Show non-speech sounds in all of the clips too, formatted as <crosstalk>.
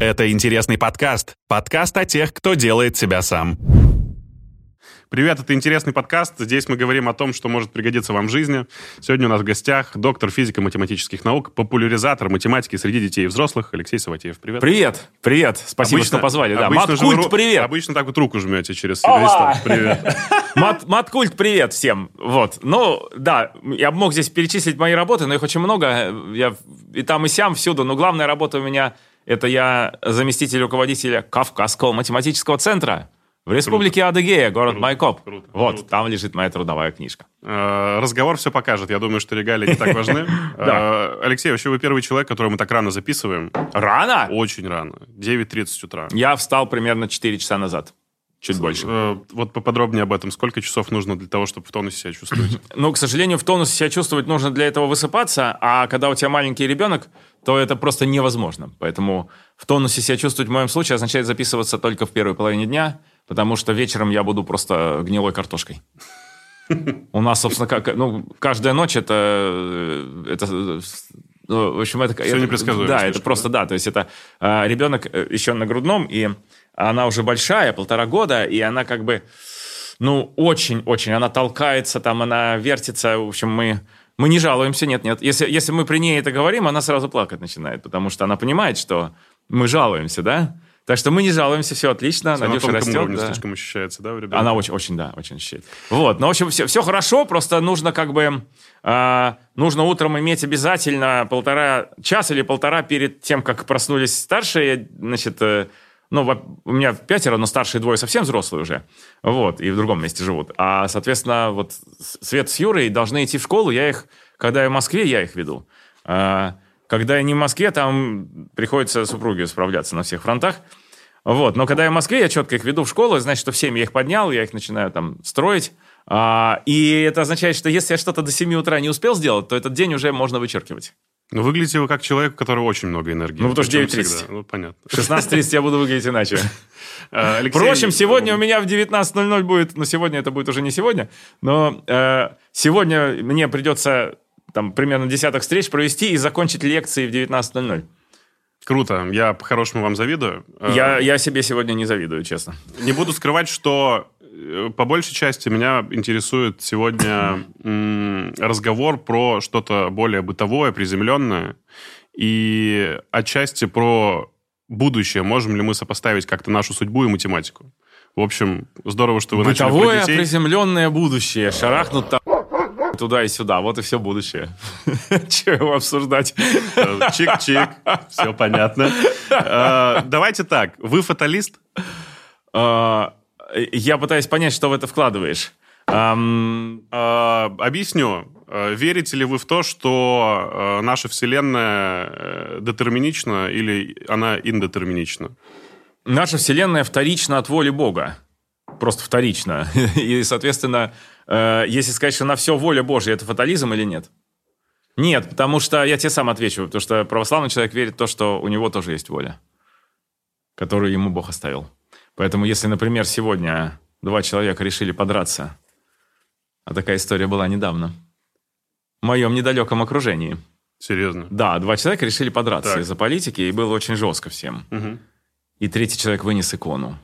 Это интересный подкаст. Подкаст о тех, кто делает себя сам. Привет, это интересный подкаст. Здесь мы говорим о том, что может пригодиться вам в жизни. Сегодня у нас в гостях доктор физико-математических наук, популяризатор математики среди детей и взрослых Алексей Саватеев. Привет. Привет, привет. Спасибо, Обычно- что позвали. Да. обычно же Маткульт, ру- привет. Обычно так вот руку жмете через листа. Привет. <laughs> Мат, Маткульт, привет всем. Вот. Ну, да, я бы мог здесь перечислить мои работы, но их очень много. Я и там, и сям, всюду. Но главная работа у меня – это я заместитель руководителя Кавказского математического центра в республике Адыгея, город Круто, Майкоп. круто, вот, круто. там лежит моя трудовая книжка. Э, Разговор все покажет. Я думаю, что регалии не так важны. <laughs> Э, Алексей, вообще вы первый человек, которого мы так рано записываем. Рано? Очень рано. 9.30 утра. Я встал примерно 4 часа назад. Чуть больше. Э, Вот поподробнее об этом. Сколько часов нужно для того, чтобы в тонусе себя чувствовать? <clears throat> Ну, к сожалению, в тонусе себя чувствовать нужно для этого высыпаться, а когда у тебя маленький ребенок, то это просто невозможно. Поэтому в тонусе себя чувствовать в моем случае означает записываться только в первой половине дня, потому что вечером я буду просто гнилой картошкой. У нас, собственно, как, ну, каждая ночь это, это ну, в общем, это... Это- непредсказуемо Да, это просто, да, то есть это э, ребенок еще на грудном, и она уже большая, полтора года, и она как бы, ну, очень-очень, она толкается, там, она вертится, в общем, мы... Мы не жалуемся, нет, нет. Если, если мы при ней это говорим, она сразу плакать начинает, потому что она понимает, что мы жалуемся, да? Так что мы не жалуемся, все отлично, На Надюша тонком растет. уровне да. слишком ощущается, да, у ребенка? Она очень, очень, да, очень ощущает. Вот, ну, в общем, все, все хорошо, просто нужно как бы, а, нужно утром иметь обязательно полтора часа или полтора перед тем, как проснулись старшие, значит, э, ну, у меня пятеро, но старшие двое совсем взрослые уже, вот, и в другом месте живут. А, соответственно, вот Свет с Юрой должны идти в школу, я их, когда я в Москве, я их веду. А, когда я не в Москве, там приходится супруге справляться на всех фронтах. Вот, но когда я в Москве, я четко их веду в школу, значит, что в 7 я их поднял, я их начинаю там строить. А, и это означает, что если я что-то до 7 утра не успел сделать, то этот день уже можно вычеркивать. Ну, выглядите вы как человек, у которого очень много энергии. Ну, потому что Причем 9:30. всегда. Ну, понятно. В 16.30 я буду выглядеть иначе. Э, <laughs> Алексей, Впрочем, сегодня у меня в 19.00 будет, ну, сегодня это будет уже не сегодня, но э, сегодня мне придется там примерно десяток встреч провести и закончить лекции в 19.00. Круто, я по-хорошему вам завидую. Э, Я, я себе сегодня не завидую, честно. Не буду скрывать, что по большей части меня интересует сегодня <clears throat> разговор про что-то более бытовое, приземленное, и отчасти про будущее. Можем ли мы сопоставить как-то нашу судьбу и математику? В общем, здорово, что вы начали про Бытовое детей. приземленное будущее. Шарахнут там туда и сюда. Вот и все будущее. <laughs> Чего его обсуждать? Э, Чик-чик, <laughs> все понятно. Э, Давайте так, вы фаталист? Я пытаюсь понять, что в это вкладываешь. Ам, Э, Объясню. Э, Верите ли вы в то, что э, наша Вселенная э, детерминична или она индетерминична? Наша Вселенная вторична от воли Бога. Просто вторично. <laughs> И, соответственно, если сказать, что на все воля Божья, это фатализм или нет? Нет, потому что я тебе сам отвечу, потому что православный человек верит в то, что у него тоже есть воля, которую ему Бог оставил. Поэтому, если, например, сегодня два человека решили подраться, а такая история была недавно, в моем недалеком окружении, Серьезно. да, два человека решили подраться Так. из-за политики, и было очень жестко всем. Мгм. И третий человек вынес икону.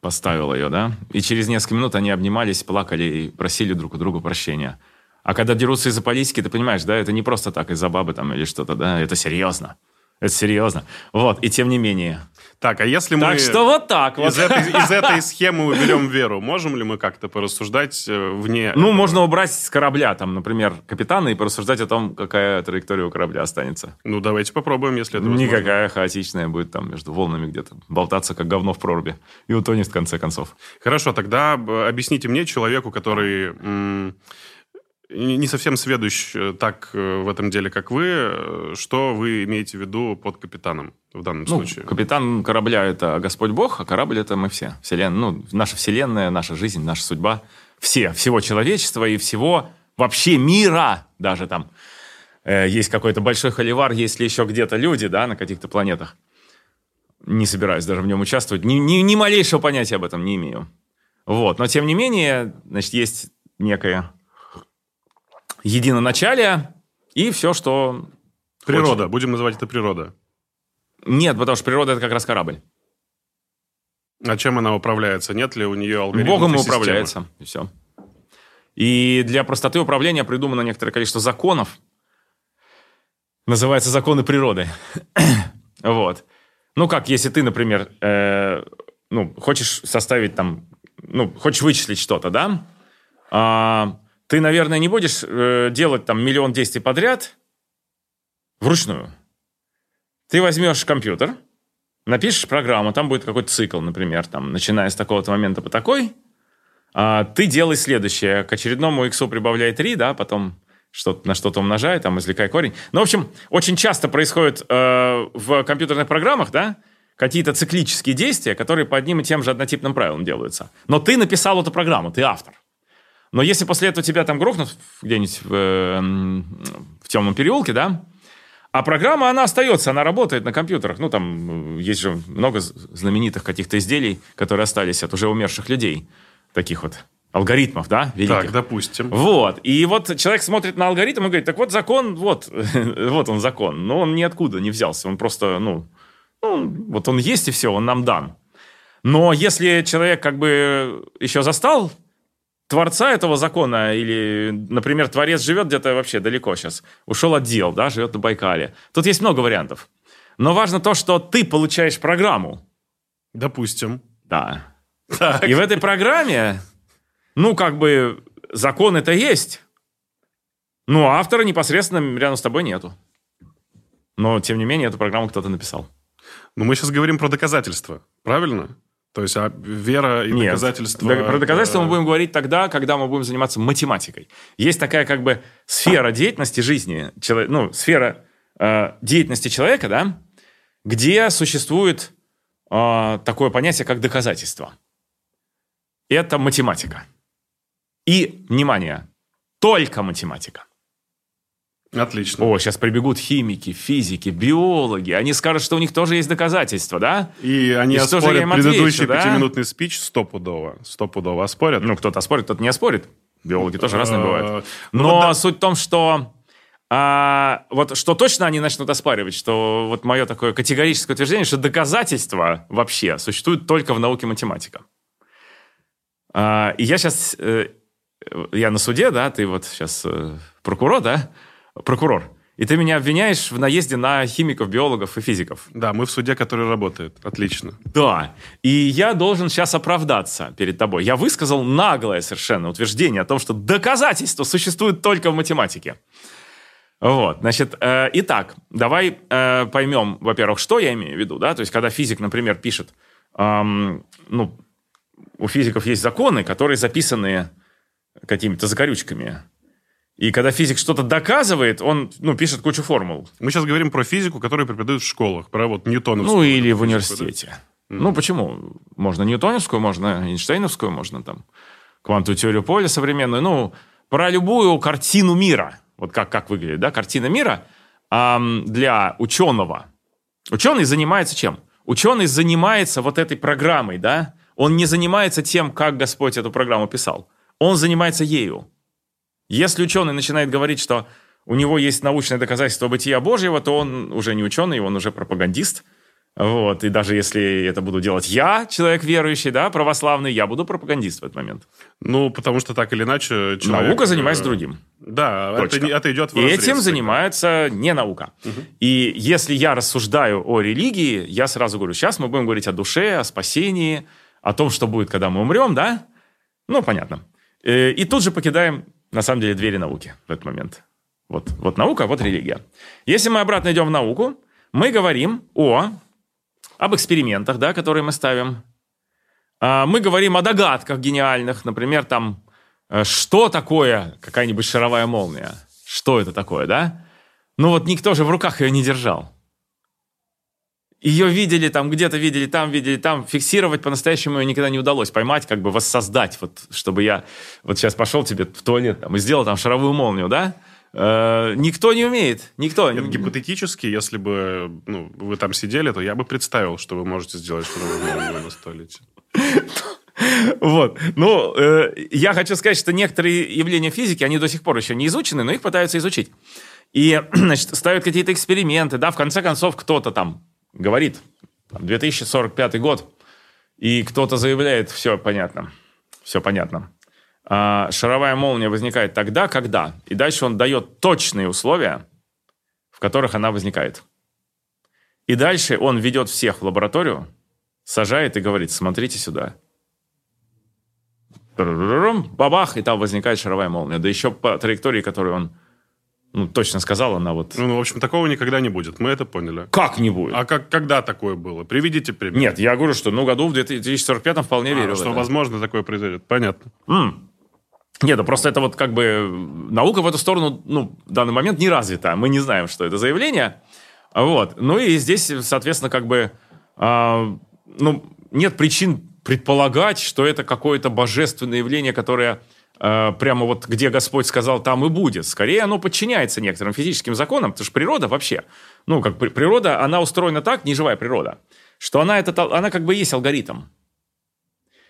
Поставил ее, да? И через несколько минут они обнимались, плакали и просили друг у друга прощения. А когда дерутся из-за политики, ты понимаешь, да, это не просто так из-за бабы там или что-то, да, это серьезно. Это серьезно. Вот, и тем не менее. Так, а если мы Так что вот так вот. из этой, из этой схемы уберем веру, можем ли мы как-то порассуждать э, вне? Ну, этого? можно убрать с корабля, там, например, капитана и порассуждать о том, какая траектория у корабля останется. Ну, давайте попробуем, если это возможно. Никакая хаотичная будет там между волнами где-то болтаться, как говно в проруби. И утонет в конце концов. Хорошо, тогда э, объясните мне, человеку, который м, не совсем сведущ э, так э, в этом деле, как вы, э, что вы имеете в виду под капитаном в данном Ну, случае? капитан корабля – это Господь Бог, а корабль – это мы все. Вселен... Ну, наша вселенная, наша жизнь, наша судьба. Все, всего человечества и всего вообще мира даже там. Есть какой-то большой холивар, есть ли еще где-то люди, да, на каких-то планетах. Не собираюсь даже в нем участвовать. Ни, ни, ни малейшего понятия об этом не имею. Вот. Но, тем не менее, значит, есть некое единоначалие и все, что Природа, будем называть это природа. Нет, потому что природа это как раз корабль. А чем она управляется? Нет ли у нее алгоритмов Богом и управляется, и все. И для простоты управления придумано некоторое количество законов. Называется законы природы. <coughs> вот. Ну, как если ты, например, э, ну, хочешь составить там, ну, хочешь вычислить что-то, да? А, ты, наверное, не будешь э, делать там миллион действий подряд вручную. Ты возьмешь компьютер, напишешь программу, там будет какой-то цикл, например, там, начиная с такого-то момента по такой, а, ты делай следующее. К очередному x прибавляй 3, да, потом что на что-то умножай, там, извлекай корень. Ну, в общем, очень часто происходит э, в компьютерных программах, да, какие-то циклические действия, которые по одним и тем же однотипным правилам делаются. Но ты написал эту программу, ты автор. Но если после этого тебя там грохнут где-нибудь в, э, в темном переулке, да, а программа, она остается, она работает на компьютерах. Ну, там э, есть же много знаменитых каких-то изделий, которые остались от уже умерших людей. Таких вот алгоритмов, да, великих. Так, допустим. Вот. И вот человек смотрит на алгоритм и говорит, так вот закон, вот, <laughs> вот он закон. Но он ниоткуда не взялся. Он просто, ну, ну, вот он есть и все, он нам дан. Но если человек как бы еще застал творца этого закона, или, например, творец живет где-то вообще далеко сейчас, ушел от дел, да, живет на Байкале. Тут есть много вариантов. Но важно то, что ты получаешь программу. Допустим. Да. Так. И в этой программе, ну, как бы, закон это есть. Но автора непосредственно рядом с тобой нету. Но, тем не менее, эту программу кто-то написал. Но мы сейчас говорим про доказательства, правильно? То есть а вера и Нет. доказательства... Да, Про доказательства мы будем говорить тогда, когда мы будем заниматься математикой. Есть такая как бы сфера деятельности жизни, ну, сфера э, деятельности человека, да, где существует э, такое понятие, как доказательство. Это математика. И, внимание, только математика. Отлично. О, сейчас прибегут химики, физики, биологи. Они скажут, что у них тоже есть доказательства, да? И они И оспорят им отвечу, предыдущий да? пятиминутный спич стопудово. Стопудово оспорят. Ну, кто-то спорит, кто-то не спорит. Биологи тоже разные Э, бывают. ну Но вот да. суть в том, что а, вот что точно они начнут оспаривать, что вот мое такое категорическое утверждение, что доказательства вообще существуют только в науке математика. А, и я сейчас, я на суде, да, ты вот сейчас прокурор, да, прокурор, и ты меня обвиняешь в наезде на химиков, биологов и физиков. Да, мы в суде, который работает. Отлично. Да. И я должен сейчас оправдаться перед тобой. Я высказал наглое совершенно утверждение о том, что доказательства существуют только в математике. Вот, значит, э, итак, давай э, поймем, во-первых, что я имею в виду, да, то есть, когда физик, например, пишет, эм, ну, у физиков есть законы, которые записаны какими-то закорючками, и когда физик что-то доказывает, он, ну, пишет кучу формул, Мы сейчас говорим про физику, которую преподают в школах, про вот Ньютоновскую. ну, или в университете. Ну, почему? Можно ньютоновскую, можно Эйнштейновскую, можно там квантовую теорию поля современную. Ну, про любую картину мира. Вот как, как выглядит, да, картина мира ам, для ученого. Ученый занимается чем? Ученый занимается вот этой программой, да? Он не занимается тем, как Господь эту программу писал. Он занимается ею. Если ученый начинает говорить, что у него есть научное доказательство бытия Божьего, то он уже не ученый, он уже пропагандист. Вот. И даже если это буду делать я, человек верующий, да, православный, я буду пропагандист в этот момент. Ну, потому что так или иначе человек... Наука занимается э, другим. Да, это, Точка. это идет в И разрез этим занимается не наука. И если я рассуждаю о религии, я сразу говорю, сейчас мы будем говорить о душе, о спасении, о том, что будет, когда мы умрем, да? Ну, понятно. Э, И тут же покидаем, на самом деле, двери науки в этот момент. Вот, вот наука, вот религия. Если мы обратно идем в науку, мы говорим о, об экспериментах, да, которые мы ставим. А, Мы говорим о догадках гениальных, например, там, э, что такое какая-нибудь шаровая молния? Что это такое, да? Ну вот никто же в руках ее не держал. Ее видели там, где-то видели, там видели, там. Фиксировать по-настоящему ее никогда не удалось. Поймать, как бы воссоздать, вот, чтобы я вот сейчас пошел тебе в туалет там, и сделал там шаровую молнию, да? Э, никто не умеет. Никто. Нет, гипотетически, если бы ну, вы там сидели, то я бы представил, что вы можете сделать что-то на туалете. <laughs> Вот. Ну, э, я хочу сказать, что некоторые явления физики, они до сих пор еще не изучены, но их пытаются изучить. И, <clears throat> значит, ставят какие-то эксперименты, да, в конце концов, кто-то там говорит, 2045 год, и кто-то заявляет, все понятно, все понятно. А, шаровая молния возникает тогда, когда, и дальше он дает точные условия, в которых она возникает. И дальше он ведет всех в лабораторию, сажает и говорит, смотрите сюда. Бабах, и там возникает шаровая молния. Да еще по траектории, которую он ну, точно сказал, она вот... Ну, в общем, такого никогда не будет. Мы это поняли. Как не будет? А как, когда такое было? Приведите пример. Нет, я говорю, что ну, году в 2045 вполне а, верю. Что, возможно, такое произойдет. Понятно. М. Нет, ну просто это вот как бы наука в эту сторону, ну, в данный момент не развита. Мы не знаем, что это заявление. Вот. Ну и здесь, соответственно, как бы, э, ну, нет причин предполагать, что это какое-то божественное явление, которое э, прямо вот где Господь сказал, там и будет. Скорее, оно подчиняется некоторым физическим законам, потому что природа вообще, ну, как природа, она устроена так, неживая природа, что она, это, она как бы есть алгоритм.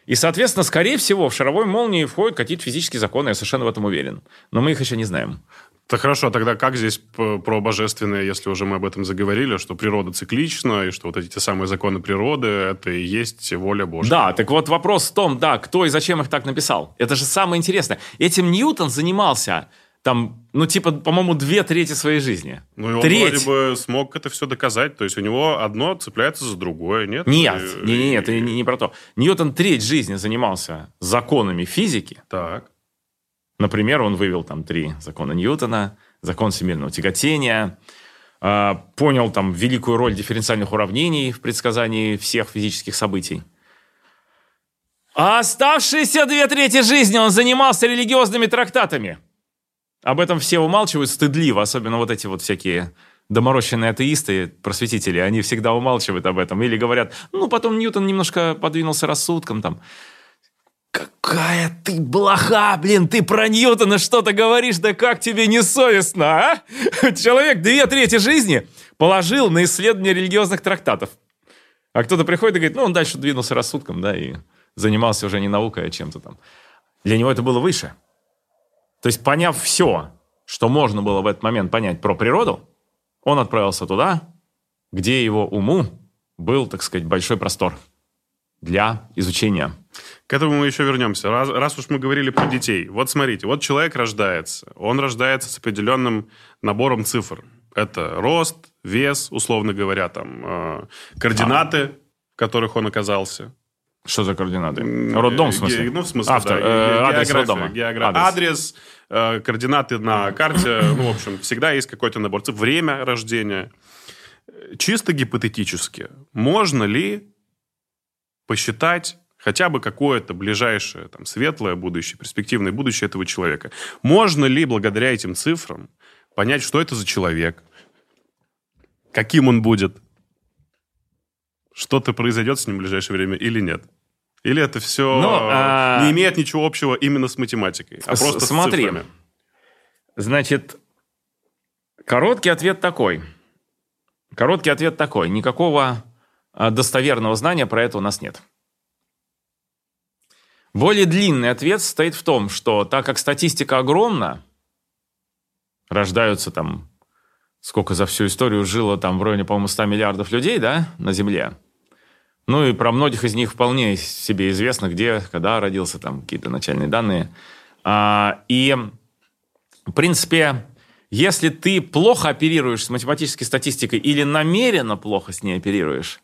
И, соответственно, скорее всего, в шаровой молнии входят какие-то физические законы, я совершенно в этом уверен. Но мы их еще не знаем. Так хорошо, тогда как здесь про божественное, если уже мы об этом заговорили, что природа циклична, и что вот эти те самые законы природы, это и есть воля Божья? Да, так вот вопрос в том, да, кто и зачем их так написал. Это же самое интересное. Этим Ньютон занимался там, ну, типа, по-моему, две трети своей жизни. Ну, и он Треть. вроде бы смог это все доказать. То есть у него одно цепляется за другое, нет? Нет, и, не, не, нет, и... не, не про то. Ньютон треть жизни занимался законами физики. Так. Например, он вывел там три закона Ньютона, закон всемирного тяготения, э, понял там великую роль дифференциальных уравнений в предсказании всех физических событий. А оставшиеся две трети жизни он занимался религиозными трактатами. Об этом все умалчивают стыдливо, особенно вот эти вот всякие доморощенные атеисты, просветители, они всегда умалчивают об этом. Или говорят, ну, потом Ньютон немножко подвинулся рассудком, там, Какая ты блоха, блин, ты про Ньютона что-то говоришь, да как тебе не совестно, а? Человек две трети жизни положил на исследование религиозных трактатов. А кто-то приходит и говорит, ну, он дальше двинулся рассудком, да, и занимался уже не наукой, а чем-то там. Для него это было выше. То есть, поняв все, что можно было в этот момент понять про природу, он отправился туда, где его уму был, так сказать, большой простор для изучения. К этому мы еще вернемся. Раз, раз уж мы говорили про детей. Вот смотрите, вот человек рождается. Он рождается с определенным набором цифр. Это рост, вес, условно говоря, там, э, координаты, а. в которых он оказался. Что за координаты? Роддом, в смысле? Ну, в смысле, Автор, да. Э, адрес роддома. Адрес, адрес э, координаты на карте. Ну, в общем, всегда есть какой-то набор цифр. Время рождения. Чисто гипотетически, можно ли посчитать хотя бы какое-то ближайшее, там, светлое будущее, перспективное будущее этого человека. Можно ли благодаря этим цифрам понять, что это за человек, каким он будет, что-то произойдет с ним в ближайшее время или нет? Или это все Но, ну, а... не имеет ничего общего именно с математикой, а просто Смотри, с цифрами? Значит, короткий ответ такой. Короткий ответ такой. Никакого достоверного знания про это у нас нет. Более длинный ответ состоит в том, что так как статистика огромна, рождаются там, сколько за всю историю жило там в районе, по-моему, 100 миллиардов людей, да, на Земле. Ну и про многих из них вполне себе известно, где, когда родился, там какие-то начальные данные. А, и, в принципе, если ты плохо оперируешь с математической статистикой или намеренно плохо с ней оперируешь,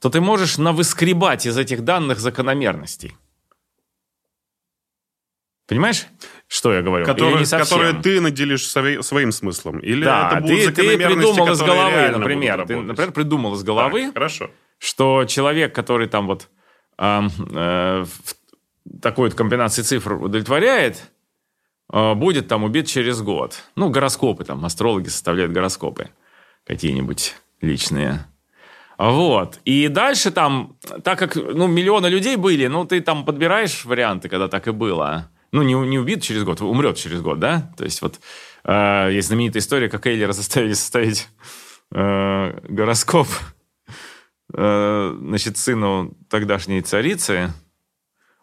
то ты можешь навыскребать из этих данных закономерностей. Понимаешь, что я говорю? Которые, которые ты наделишь свои, своим смыслом. Или да, это будут ты, ты придумал из головы, например. Ты, например, придумал из головы, так, хорошо. что человек, который там вот э, э, в такой вот комбинации цифр удовлетворяет, э, будет там убит через год. Ну, гороскопы там, астрологи составляют гороскопы какие-нибудь личные. Вот. И дальше там, так как ну, миллионы людей были, ну, ты там подбираешь варианты, когда так и было ну, не, не убит через год, умрет через год, да? То есть вот э, есть знаменитая история, как Эйлера заставили составить э, гороскоп э, значит, сыну тогдашней царицы.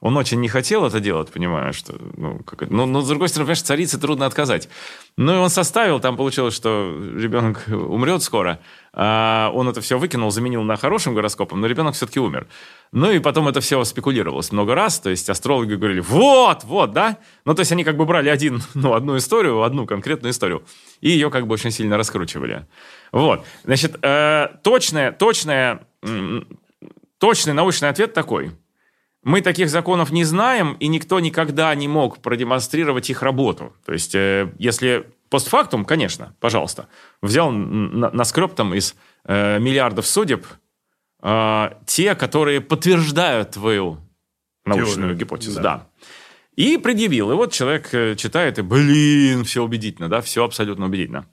Он очень не хотел это делать, понимаешь, что, ну, как но, но, с другой стороны, понимаешь, царице трудно отказать. Ну, и он составил, там получилось, что ребенок умрет скоро, а он это все выкинул, заменил на хорошим гороскопом, но ребенок все-таки умер. Ну, и потом это все спекулировалось много раз, то есть астрологи говорили, вот, вот, да? Ну, то есть они как бы брали один, <laughs> ну, одну историю, одну конкретную историю, и ее как бы очень сильно раскручивали. Вот, значит, э, точное, точное, точный научный ответ такой – мы таких законов не знаем, и никто никогда не мог продемонстрировать их работу. То есть, э, если постфактум, конечно, пожалуйста, взял, на, наскреб там из э, миллиардов судеб э, те, которые подтверждают твою научную Теорию, гипотезу. Да. да. И предъявил. И вот человек э, читает, и, блин, все убедительно, да, все абсолютно убедительно.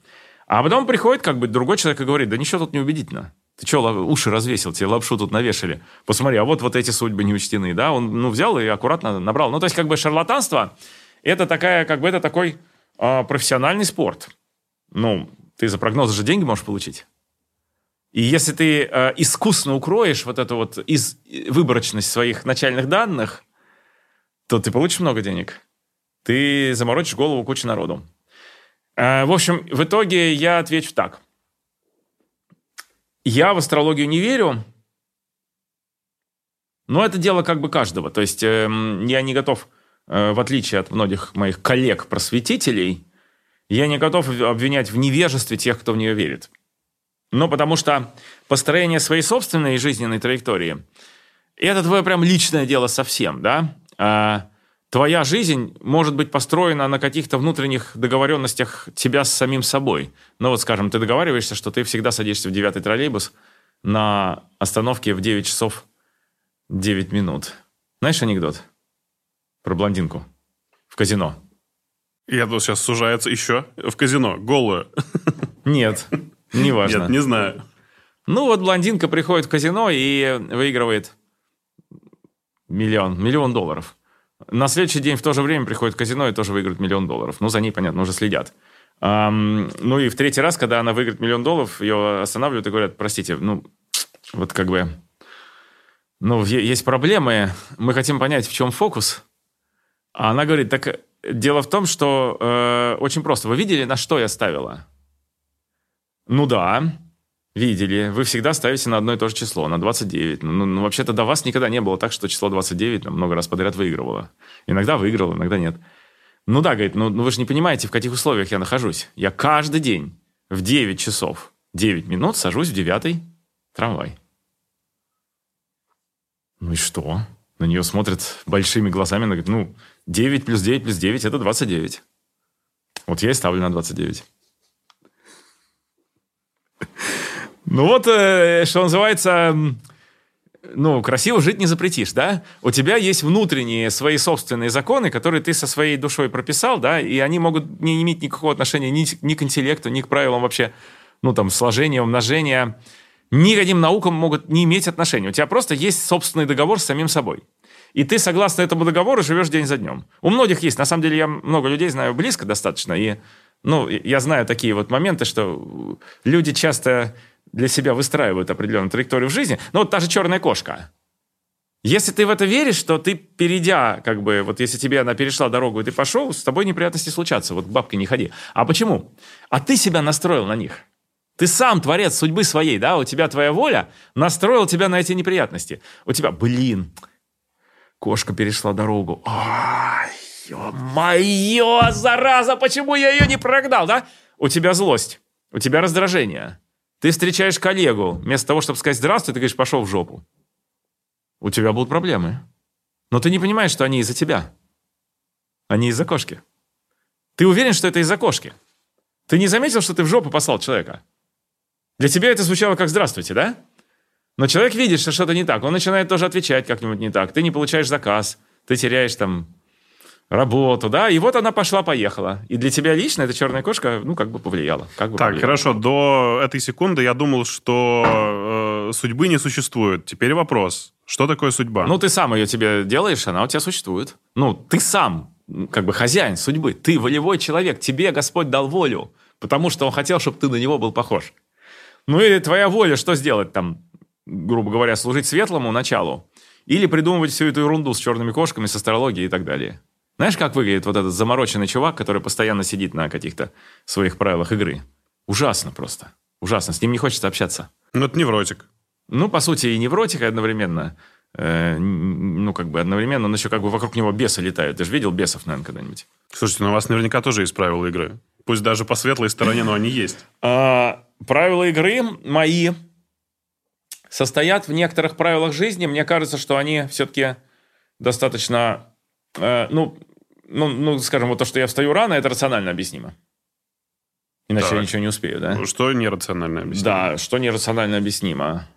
А потом приходит как бы другой человек и говорит, да ничего тут не убедительно. Ты что, уши развесил, тебе лапшу тут навешали. Посмотри, а вот вот эти судьбы не учтены, да? Он, ну, взял и аккуратно набрал. Ну, то есть, как бы шарлатанство, это такая, как бы, это такой э, профессиональный спорт. Ну, ты за прогнозы же деньги можешь получить. И если ты э, искусно укроешь вот эту вот из, выборочность своих начальных данных, то ты получишь много денег. Ты заморочишь голову куче народу. Э, в общем, в итоге я отвечу так – я в астрологию не верю, но это дело как бы каждого. То есть э, я не готов, э, в отличие от многих моих коллег-просветителей, я не готов обвинять в невежестве тех, кто в нее верит. Но потому что построение своей собственной жизненной траектории – это твое прям личное дело совсем, да? А твоя жизнь может быть построена на каких-то внутренних договоренностях тебя с самим собой. Ну вот, скажем, ты договариваешься, что ты всегда садишься в девятый троллейбус на остановке в 9 часов 9 минут. Знаешь анекдот про блондинку в казино? Я тут сейчас сужается еще в казино, голую. Нет, не важно. Нет, не знаю. Ну вот блондинка приходит в казино и выигрывает миллион, миллион долларов. На следующий день в то же время приходит казино и тоже выиграет миллион долларов. Ну, за ней, понятно, уже следят. Um, ну и в третий раз, когда она выиграет миллион долларов, ее останавливают и говорят, простите, ну, вот как бы, ну, есть проблемы, мы хотим понять, в чем фокус. А она говорит, так дело в том, что э, очень просто. Вы видели, на что я ставила? Ну да. Видели. Вы всегда ставите на одно и то же число, на 29. Ну, ну вообще-то до вас никогда не было так, что число 29 там, много раз подряд выигрывало. Иногда выигрывало, иногда нет. Ну да, говорит, ну, ну вы же не понимаете, в каких условиях я нахожусь. Я каждый день в 9 часов 9 минут сажусь в девятый трамвай. Ну и что? На нее смотрят большими глазами, она говорит, ну, 9 плюс 9 плюс 9 – это 29. Вот я и ставлю на 29. Ну вот, э, что называется, ну, красиво жить не запретишь, да? У тебя есть внутренние свои собственные законы, которые ты со своей душой прописал, да, и они могут не иметь никакого отношения ни, ни к интеллекту, ни к правилам вообще, ну, там, сложения, умножения, никаким наукам могут не иметь отношения. У тебя просто есть собственный договор с самим собой. И ты, согласно этому договору, живешь день за днем. У многих есть. На самом деле, я много людей знаю близко достаточно. И, ну, я знаю такие вот моменты, что люди часто для себя выстраивают определенную траекторию в жизни. Ну, вот та же черная кошка. Если ты в это веришь, то ты, перейдя, как бы, вот если тебе она перешла дорогу, и ты пошел, с тобой неприятности случатся. Вот к бабке не ходи. А почему? А ты себя настроил на них. Ты сам творец судьбы своей, да? У тебя твоя воля настроила тебя на эти неприятности. У тебя, блин, кошка перешла дорогу. Ай, ё-моё, зараза, почему я ее не прогнал, да? У тебя злость, у тебя раздражение, ты встречаешь коллегу, вместо того, чтобы сказать «здравствуй», ты говоришь «пошел в жопу». У тебя будут проблемы. Но ты не понимаешь, что они из-за тебя. Они из-за кошки. Ты уверен, что это из-за кошки? Ты не заметил, что ты в жопу послал человека? Для тебя это звучало как «здравствуйте», да? Но человек видит, что что-то не так. Он начинает тоже отвечать как-нибудь не так. Ты не получаешь заказ. Ты теряешь там работу, да, и вот она пошла-поехала. И для тебя лично эта черная кошка, ну, как бы повлияла. Как бы так, повлияла. хорошо, до этой секунды я думал, что э, судьбы не существует. Теперь вопрос, что такое судьба? Ну, ты сам ее тебе делаешь, она у тебя существует. Ну, ты сам, как бы хозяин судьбы, ты волевой человек, тебе Господь дал волю, потому что Он хотел, чтобы ты на Него был похож. Ну и твоя воля что сделать там, грубо говоря, служить светлому началу, Или придумывать всю эту ерунду с черными кошками, с астрологией и так далее. Знаешь, как выглядит вот этот замороченный чувак, который постоянно сидит на каких-то своих правилах игры? Ужасно просто. Ужасно. С ним не хочется общаться. Ну, это невротик. Ну, по сути, и невротик одновременно. Э, ну, как бы одновременно, но еще как бы вокруг него бесы летают. Ты же видел бесов, наверное, когда-нибудь? Слушайте, ну у вас наверняка тоже есть правила игры. Пусть даже по светлой стороне, но они есть. А, правила игры мои состоят в некоторых правилах жизни. Мне кажется, что они все-таки достаточно... Э, ну, ну, ну, скажем, вот то, что я встаю рано, это рационально объяснимо. Иначе Так. я ничего не успею, да? Ну, Что нерационально объяснить? Да, что нерационально объяснимо.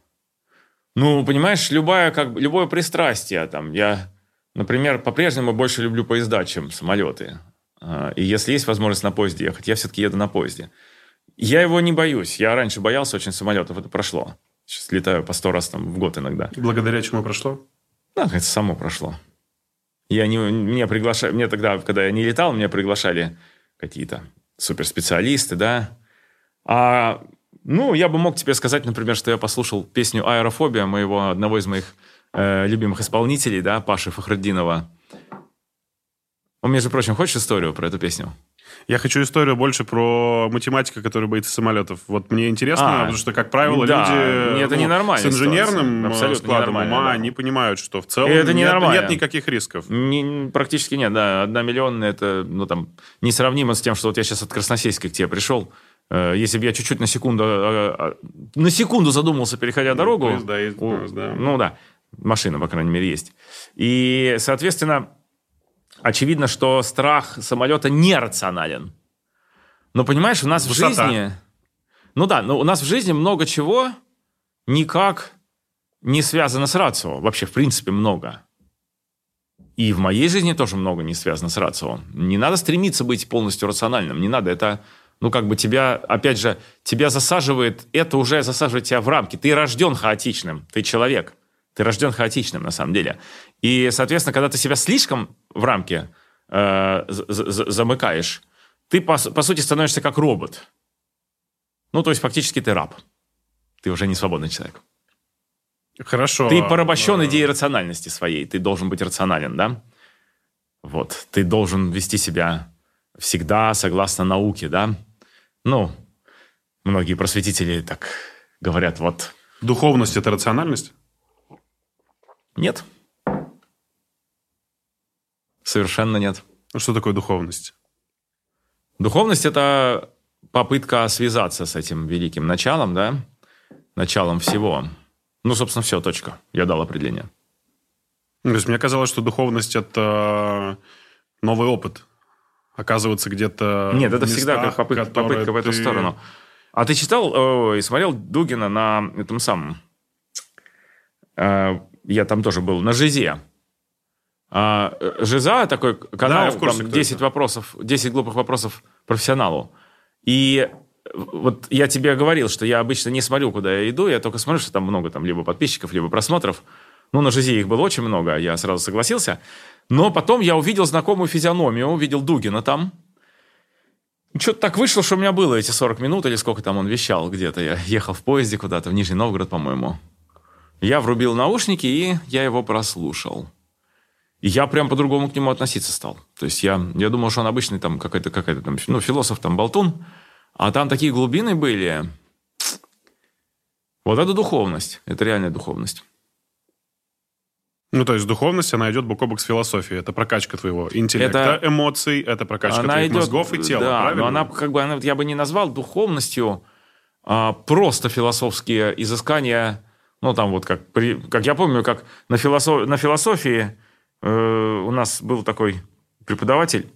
Ну, понимаешь, любая, как, любое пристрастие, там, я, например, по-прежнему больше люблю поезда, чем самолеты. А, И если есть возможность на поезде ехать, я все-таки еду на поезде. Я его не боюсь. Я раньше боялся очень самолетов, это прошло. Сейчас летаю по сто раз там в год иногда. Благодаря чему прошло? Да, это само прошло. Я не, меня приглашали, мне тогда, когда я не летал, меня приглашали какие-то суперспециалисты, да. А, ну, я бы мог тебе сказать, например, что я послушал песню «Аэрофобия» моего, одного из моих э, любимых исполнителей, да, Паши Фахруддинова. Он, между прочим, хочешь историю про эту песню? Я хочу историю больше про математика, который боится самолетов. Вот мне интересно, А, потому что, как правило, да, люди это ну, с инженерным ситуация. э, Абсолютно складом ума да. не понимают, что в целом Это нет, ненормально. нет никаких рисков. Не- практически нет, да. Одна миллионная, это, ну, там, несравнимо с тем, что вот я сейчас от Красносельска к тебе пришел. Э, Если бы я чуть-чуть на секунду, э, на секунду задумался, переходя дорогу... поезда ездят, у- да. Ну, да. Машина, по крайней мере, есть. И, соответственно, очевидно, что страх самолета нерационален. Но, понимаешь, у нас Высота. в жизни... Ну да, но у нас в жизни много чего никак не связано с рацио. Вообще, в принципе, много. И в моей жизни тоже много не связано с рацио. Не надо стремиться быть полностью рациональным. Не надо. Это, ну, как бы тебя, опять же, тебя засаживает, это уже засаживает тебя в рамки. Ты рожден хаотичным. Ты человек. Ты рожден хаотичным, на самом деле. И, соответственно, когда ты себя слишком в рамки э, замыкаешь, ты, по, по сути, становишься как робот. Ну, то есть, фактически ты раб. Ты уже не свободный человек. Хорошо. Ты порабощен Э, идеей рациональности своей. Ты должен быть рационален, да? Вот. Ты должен вести себя всегда согласно науке, да? Ну, многие просветители так говорят, вот, Духовность – это рациональность? нет. Совершенно нет. Ну, Что такое духовность? Духовность – это попытка связаться с этим великим началом, да? Началом всего. Ну, собственно, все, точка. Я дал определение. Ну, То есть мне казалось, что духовность – это новый опыт. Оказываться где-то Нет, это в всегда местах, как попытка, попытка в эту ты- сторону. А ты читал ой, смотрел Дугина на этом самом? Э, Я там тоже был, на Жизе. А, э, Жиза такой канал, в курсе, там кто 10 это. вопросов, 10 глупых вопросов профессионалу. И вот я тебе говорил, что я обычно не смотрю, куда я иду, я только смотрю, что там много там либо подписчиков, либо просмотров. Ну, на Жизе их было очень много, я сразу согласился. Но потом я увидел знакомую физиономию, увидел Дугина там. Что-то так вышло, что у меня было эти 40 минут, или сколько там он вещал где-то. Я ехал в поезде куда-то, в Нижний Новгород, по-моему. Я врубил наушники, и я его прослушал. И я прям по-другому к нему относиться стал. То есть я, я думал, что он обычный там какой-то, какой-то там, ну, философ, там, болтун. А там такие глубины были. Вот это духовность. Это реальная духовность. Ну, то есть духовность, она идет бок о бок с философией. Это прокачка твоего интеллекта, Это- эмоций, это прокачка она твоих идет, мозгов и тела, да, правильно? но она как бы, она, я бы не назвал духовностью а, просто философские изыскания. Ну, там вот как, при- как я помню, как на, философ, на философии э, у нас был такой преподаватель,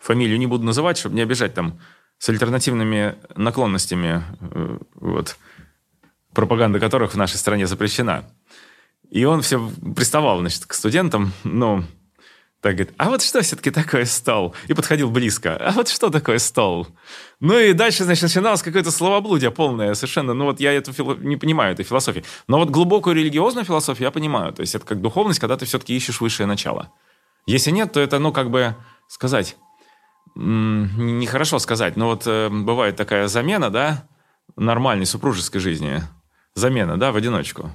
фамилию не буду называть, чтобы не обижать там, с альтернативными наклонностями, э, вот, пропаганда которых в нашей стране запрещена. И он все приставал, значит, к студентам, ну, так говорит, а вот что все-таки такое стол? И подходил близко. А вот что такое стол? Ну и дальше, значит, начиналось какое-то словоблудие полное совершенно. Ну вот я эту фило- не понимаю этой философии. Но вот глубокую религиозную философию я понимаю. То есть это как духовность, когда ты все-таки ищешь высшее начало. Если нет, то это, ну, как бы сказать, нехорошо сказать, но вот э, бывает такая замена, да, нормальной супружеской жизни. Замена, да, в одиночку.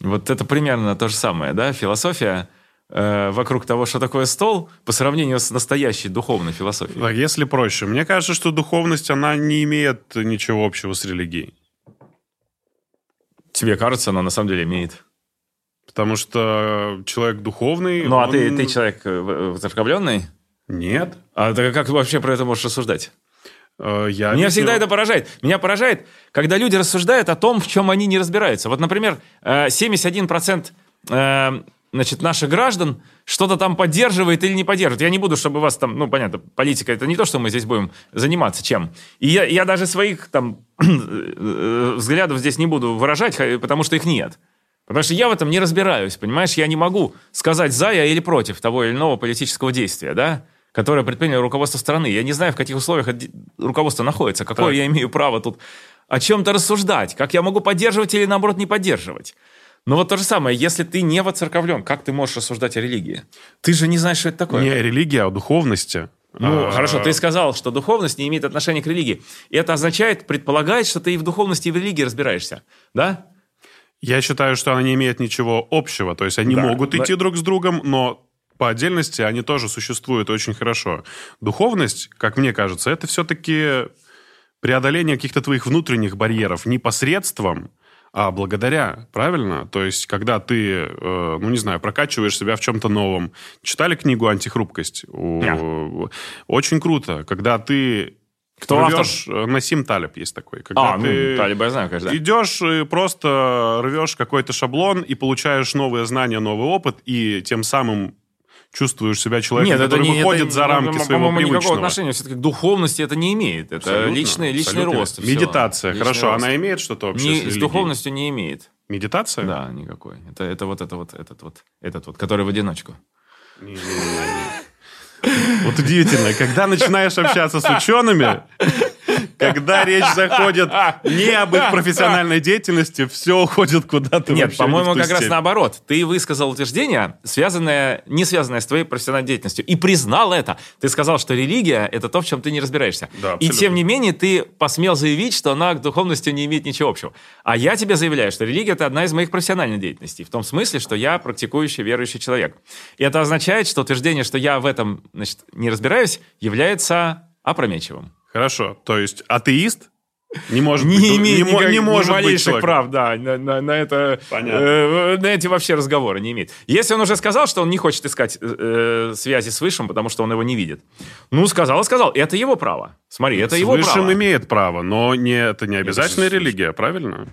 Вот это примерно то же самое, да? Философия э, вокруг того, что такое стол, по сравнению с настоящей духовной философией. Так, если проще. Мне кажется, что духовность, она не имеет ничего общего с религией. Тебе кажется, она на самом деле имеет. Потому что человек духовный... Ну, а он- ты, ты человек э, воцерковленный? Нет. А ты как вообще про это можешь рассуждать? Э, Я Меня объясню. всегда это поражает. Меня поражает, когда люди рассуждают о том, в чем они не разбираются. Вот, например, э, 71% э, значит, наших граждан что-то там поддерживает или не поддерживает. Я не буду, чтобы вас там, ну, понятно, политика это не то, что мы здесь будем заниматься чем. И я, я даже своих там <clears throat> э, взглядов здесь не буду выражать, потому что их нет. Потому что я в этом не разбираюсь, понимаешь? Я не могу сказать за я или против того или иного политического действия, да? которое предприняло руководство страны. Я не знаю, в каких условиях руководство находится, какое Так. я имею право тут о чем-то рассуждать, как я могу поддерживать или, наоборот, не поддерживать. Но вот то же самое, если ты не воцерковлен, как ты можешь рассуждать о религии? Ты же не знаешь, что это такое. Не о религии, а о духовности. Ну, А, хорошо, ты сказал, что духовность не имеет отношения к религии. И это означает, предполагает, что ты и в духовности, и в религии разбираешься. Да? Я считаю, что она не имеет ничего общего. То есть они Да, могут но- идти друг с другом, но по отдельности они тоже существуют очень хорошо. Духовность, как мне кажется, это все-таки преодоление каких-то твоих внутренних барьеров не посредством, а благодаря, правильно? То есть, когда ты, э, ну, не знаю, прокачиваешь себя в чем-то новом. Читали книгу «Антихрупкость»? У- Очень круто. Когда ты Кто автор? рвешь... э, Насим Талеб есть такой. Когда А, ну, ты Талиба я знаю, конечно. идешь и просто рвешь какой-то шаблон и получаешь новые знания, новый опыт, и тем самым чувствуешь себя человеком, который не- выходит это, за рамки ну, своего по-моему, никакого привычного. отношения все-таки к духовности это не имеет. Это Абсолютно, личный, личный абсолютно. рост. Медитация, Личный хорошо, рост. она имеет что-то общее Не- с с духовностью не имеет. Медитация? Да, никакой. Это, это вот это вот этот вот этот вот, который в одиночку. Вот удивительно, когда начинаешь общаться с учеными, когда речь заходит не об их профессиональной деятельности, все уходит куда-то Нет, не по-моему, как раз наоборот. Ты высказал утверждение, связанное, не связанное с твоей профессиональной деятельностью, и признал это. Ты сказал, что религия — это то, в чем ты не разбираешься. Да, и тем не менее ты посмел заявить, что она к духовности не имеет ничего общего. А я тебе заявляю, что религия — это одна из моих профессиональных деятельностей, в том смысле, что я практикующий, верующий человек. И это означает, что утверждение, что я в этом значит, не разбираюсь, является опрометчивым. Хорошо, то есть атеист не может не быть, имеет не, никак- не ни может быть малейших человеком. прав, да, на, на- на это, э, на эти вообще разговоры не имеет. Если он уже сказал, что он не хочет искать э, связи с Высшим, потому что он его не видит, ну, сказал и сказал, это его право. Смотри, это С его высшим право. имеет право, но не, это не обязательная с- религия, правильно?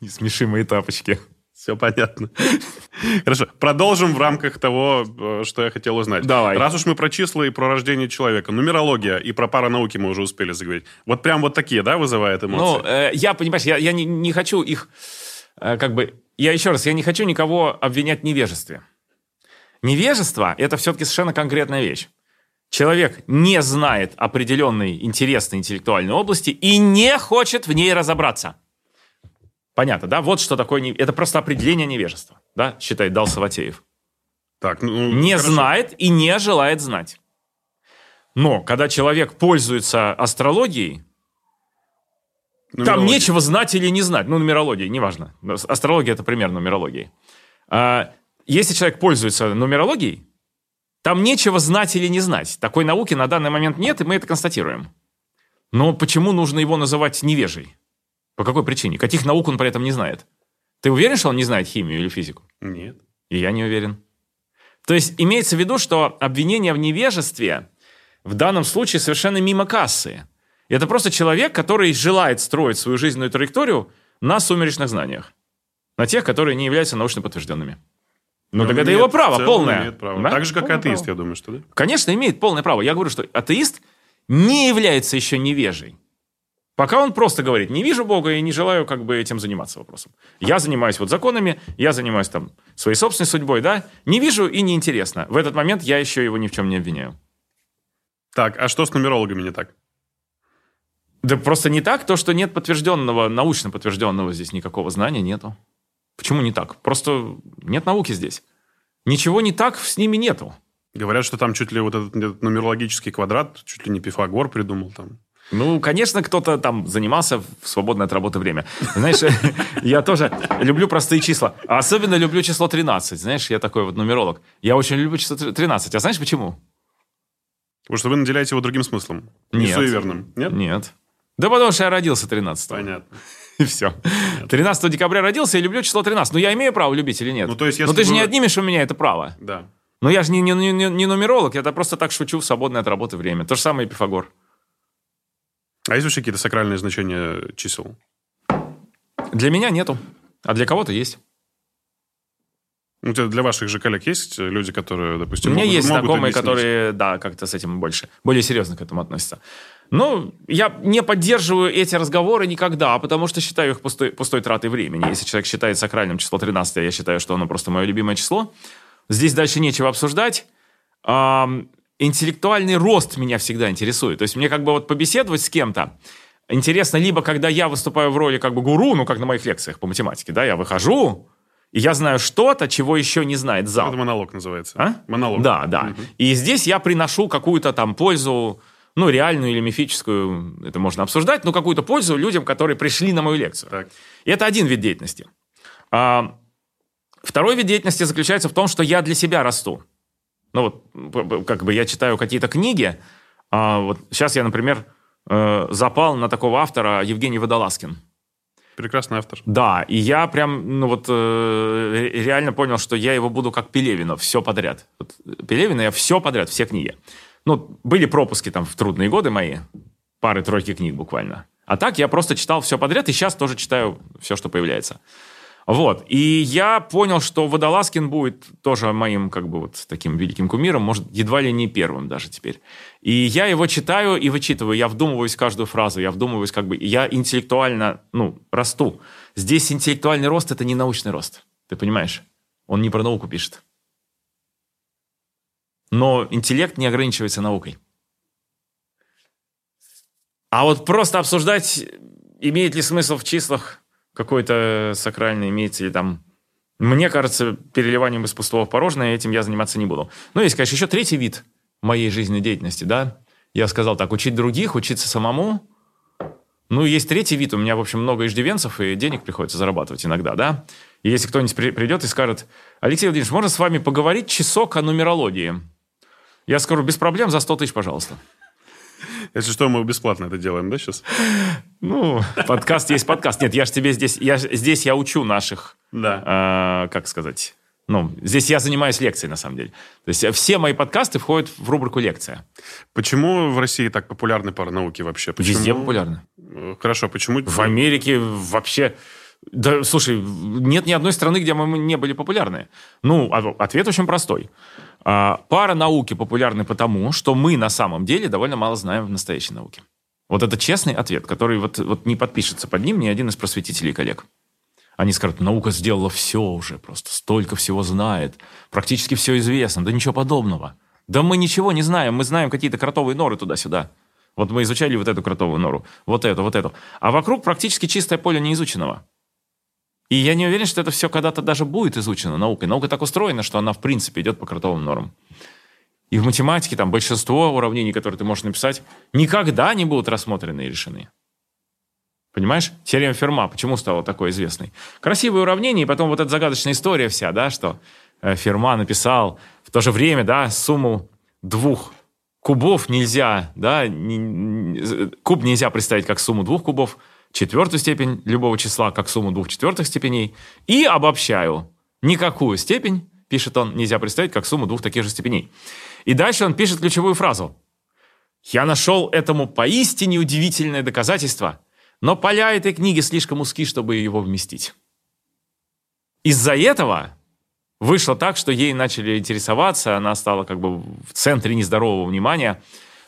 Не смеши мои тапочки. Все понятно. <laughs> Хорошо, продолжим в рамках того, э, что я хотел узнать. Давай. Раз уж мы про числа и про рождение человека, нумерология и про паранауки мы уже успели заговорить. Вот прям вот такие, да, вызывает Ну, эмоции? э, я, понимаешь, я, я не, не хочу их, э, как бы, я еще раз, я не хочу никого обвинять в невежестве. Невежество – это все-таки совершенно конкретная вещь. Человек не знает определенной интересной интеллектуальной области и не хочет в ней разобраться. Понятно, да? Вот что такое... не- Это просто определение невежества, да, считает Дал Саватеев. Так, ну, Не хорошо. знает и не желает знать. Но когда человек пользуется астрологией, там нечего знать или не знать. Ну, нумерология, неважно. Астрология – это пример нумерологии. А, если человек пользуется нумерологией, там нечего знать или не знать. Такой науки на данный момент нет, и мы это констатируем. Но почему нужно его называть невежей? По какой причине? Каких наук он при этом не знает? Ты уверен, что он не знает химию или физику? Нет. И я не уверен. То есть имеется в виду, что обвинение в невежестве в данном случае совершенно мимо кассы. Это просто человек, который желает строить свою жизненную траекторию на сумеречных знаниях. На тех, которые не являются научно подтвержденными. Ну, Он так это его право, полное. имеет право. Да? Так же, как и Полное атеист, право. я думаю, что да? Конечно, имеет полное право. Я говорю, что атеист не является еще невежей. Пока он просто говорит, не вижу Бога и не желаю как бы этим заниматься вопросом. Я занимаюсь вот законами, я занимаюсь там своей собственной судьбой, да, не вижу и неинтересно. В этот момент я еще его ни в чем не обвиняю. Так, а что с нумерологами не так? Да просто не так, то, что нет подтвержденного, научно подтвержденного здесь никакого знания нету. Почему не так? Просто нет науки здесь. Ничего не так с ними нету. Говорят, что там чуть ли вот этот, этот нумерологический квадрат, чуть ли не Пифагор придумал там. Ну, конечно, кто-то там занимался в свободное от работы время. Знаешь, <laughs> я тоже люблю простые числа. Особенно люблю число 13. Знаешь, я такой вот нумеролог. Я очень люблю число 13. А знаешь почему? Потому что вы наделяете его другим смыслом. Нет. Суеверным. Нет? Нет. Да потому что я родился 13 Понятно. <laughs> И все. 13 декабря родился и люблю число 13. Но я имею право любить или нет? Ну, то есть, Но если ты же бы- не отнимешь у меня это право. Да. Но я же не, не, не, не нумеролог, я просто так шучу в свободное от работы время. То же самое и Пифагор. А есть вообще какие-то сакральные значения чисел? Для меня нету, а для кого-то есть. Ну, у тебя для ваших же коллег есть люди, которые, У допустим, меня могут- есть могут знакомые, объяснить? которые, да, как-то с этим больше, более серьезно к этому относятся. Ну, я не поддерживаю эти разговоры никогда, потому что считаю их пустой, пустой тратой времени. Если человек считает сакральным число 13, я считаю, что оно просто мое любимое число. Здесь дальше нечего обсуждать. Интеллектуальный рост меня всегда интересует. То есть мне как бы вот побеседовать с кем-то интересно либо когда я выступаю в роли как бы гуру, ну как на моих лекциях по математике, да, я выхожу, и я знаю что-то, чего еще не знает зал. Это монолог называется. А? Монолог. Да, да. И здесь я приношу какую-то там пользу, ну, реальную или мифическую, это можно обсуждать, но какую-то пользу людям, которые пришли на мою лекцию. Так. И это один вид деятельности. А, второй вид деятельности заключается в том, что я для себя расту. Ну вот, как бы я читаю какие-то книги. а вот сейчас я, например, э, запал на такого автора Евгений Водолазкин. Прекрасный автор. Да, и я прям, ну вот, э, ре- реально понял, что я его буду как Пелевина, все подряд. Вот, Пелевина я все подряд, все книги. Ну, были пропуски там в трудные годы мои, пары-тройки книг буквально. А так я просто читал все подряд, и сейчас тоже читаю все, что появляется. Вот, и я понял, что Водолазкин будет тоже моим, как бы, вот таким великим кумиром, может, едва ли не первым даже теперь. И я его читаю и вычитываю, я вдумываюсь в каждую фразу, я вдумываюсь, как бы, я интеллектуально, ну, расту. Здесь интеллектуальный рост – это не научный рост, ты понимаешь? Он не про науку пишет. Но интеллект не ограничивается наукой. А вот просто обсуждать, имеет ли смысл в числах какой-то сакральный, имеется ли там... Мне кажется, переливанием из пустого в порожное этим я заниматься не буду. Ну, есть, конечно, еще третий вид моей жизненной деятельности, да. Я сказал так, учить других, учиться самому. Ну, есть третий вид. У меня, в общем, много иждивенцев, и денег приходится зарабатывать иногда, да. И если кто-нибудь при- придет и скажет, Алексей Владимирович, можно с вами поговорить часок о нумерологии? Я скажу, без проблем, за 100 тысяч, пожалуйста. Если что, мы бесплатно это делаем, да, сейчас? Ну, подкаст есть подкаст. Нет, я же тебе здесь, я, здесь я учу наших, Да. э, как сказать, ну, здесь я занимаюсь лекцией, на самом деле. То есть все мои подкасты входят в рубрику «Лекция». Почему в России так популярны паранауки вообще? Почему? Везде популярно. Э, Хорошо, почему? В Америке вообще... Да, слушай, нет ни одной страны, где мы не были популярны. Ну, а- ответ очень простой. А, Пара науки популярны потому, что мы на самом деле довольно мало знаем в настоящей науке. Вот это честный ответ, который вот, вот не подпишется под ним ни один из просветителей и коллег. Они скажут, наука сделала все уже, просто столько всего знает, практически все известно, да ничего подобного. Да мы ничего не знаем, мы знаем какие-то кротовые норы туда-сюда. Вот мы изучали вот эту кротовую нору, вот эту, вот эту. А вокруг практически чистое поле неизученного. И я не уверен, что это все когда-то даже будет изучено наукой. Наука так устроена, что она в принципе идет по кротовым нормам. И в математике там большинство уравнений, которые ты можешь написать, никогда не будут рассмотрены и решены. Понимаешь? Теорема Ферма, почему стала такой известной? Красивые уравнения, и потом вот эта загадочная история вся, да, что э, Ферма написал в то же время, да, сумму двух кубов нельзя, да, куб нельзя представить как сумму двух кубов, четвертую степень любого числа как сумму двух четвертых степеней, и обобщаю. Никакую степень, пишет он, нельзя представить как сумму двух таких же степеней. И дальше он пишет ключевую фразу. «Я нашел этому поистине удивительное доказательство, но поля этой книги слишком узки, чтобы его вместить». Из-за этого вышло так, что ей начали интересоваться, она стала как бы в центре нездорового внимания,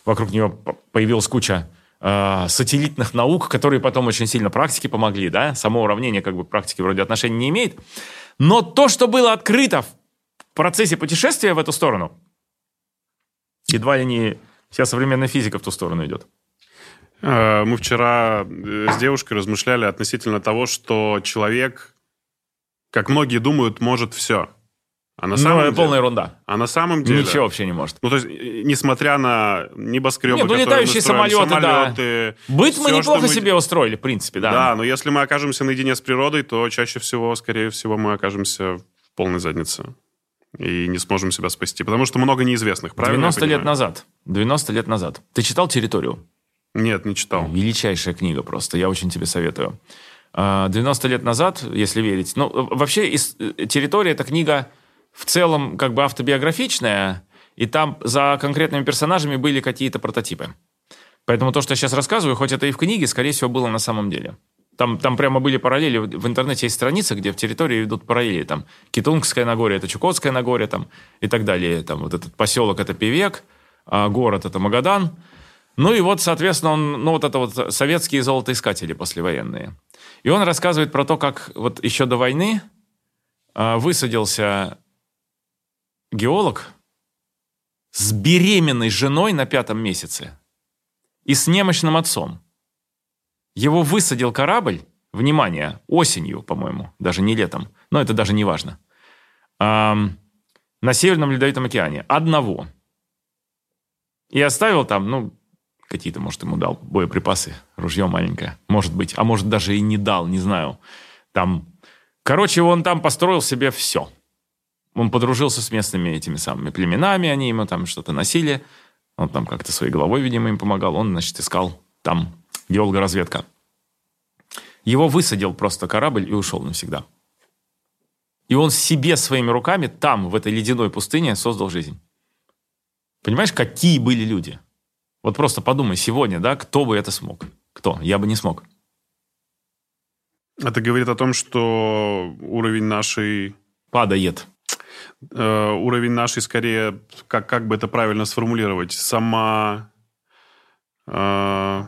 вокруг нее появилась куча э, сателлитных наук, которые потом очень сильно практике помогли, да, само уравнение как бы к практике вроде отношения не имеет, но то, что было открыто в процессе путешествия в эту сторону, едва ли не вся современная физика в ту сторону идет. Э, Мы вчера э, с девушкой размышляли относительно того, что человек, как многие думают, может все. А на Ну, самом это деле... полная ерунда. А на самом деле... Ничего вообще не может. Ну, то есть, э, несмотря на небоскребы, Нет, ну, летающие мы строим, самолеты, да. самолеты, Быт мы всё, неплохо мы- себе устроили, в принципе, да. Да, но если мы окажемся наедине с природой, то чаще всего, скорее всего, мы окажемся в полной заднице и не сможем себя спасти. Потому что много неизвестных, правильно? я 90 лет назад. 90 лет назад. Ты читал «Территорию»? Нет, не читал. Величайшая книга просто, я очень тебе советую. А, 90 лет назад, если верить. Ну, вообще, э, «Территория» — это книга в целом как бы автобиографичная, и там за конкретными персонажами были какие-то прототипы. Поэтому то, что я сейчас рассказываю, хоть это и в книге, скорее всего, было на самом деле. Там, там прямо были параллели. В интернете есть страницы, где в территории идут параллели. Там Китунгское Нагорье, это Чукотское Нагорье, там, и так далее. Там вот этот поселок – это Певек, а город – это Магадан. Ну и вот, соответственно, он, ну вот это вот советские золотоискатели послевоенные. И он рассказывает про то, как вот еще до войны а, высадился геолог с беременной женой на пятом месяце и с немощным отцом. Его высадил корабль, внимание, осенью, по-моему, даже не летом, но это даже не важно, ам, на Северном Ледовитом океане. Одного. И оставил там, ну, какие-то, может, ему дал боеприпасы, ружье маленькое, может быть, а может, даже и не дал, не знаю. Там, короче, он там построил себе все. Он подружился с местными этими самыми племенами, они ему там что-то носили, он там как-то своей головой, видимо, им помогал, он, значит, искал там геолога-разведка. Его высадил просто корабль и ушел навсегда. И он себе своими руками там, в этой ледяной пустыне, создал жизнь. Понимаешь, какие были люди? Вот просто подумай сегодня, да, кто бы это смог? Кто? Я бы не смог. Это говорит о том, что уровень нашей Падает. Э, уровень нашей, скорее, как, как бы это правильно сформулировать, сама... э,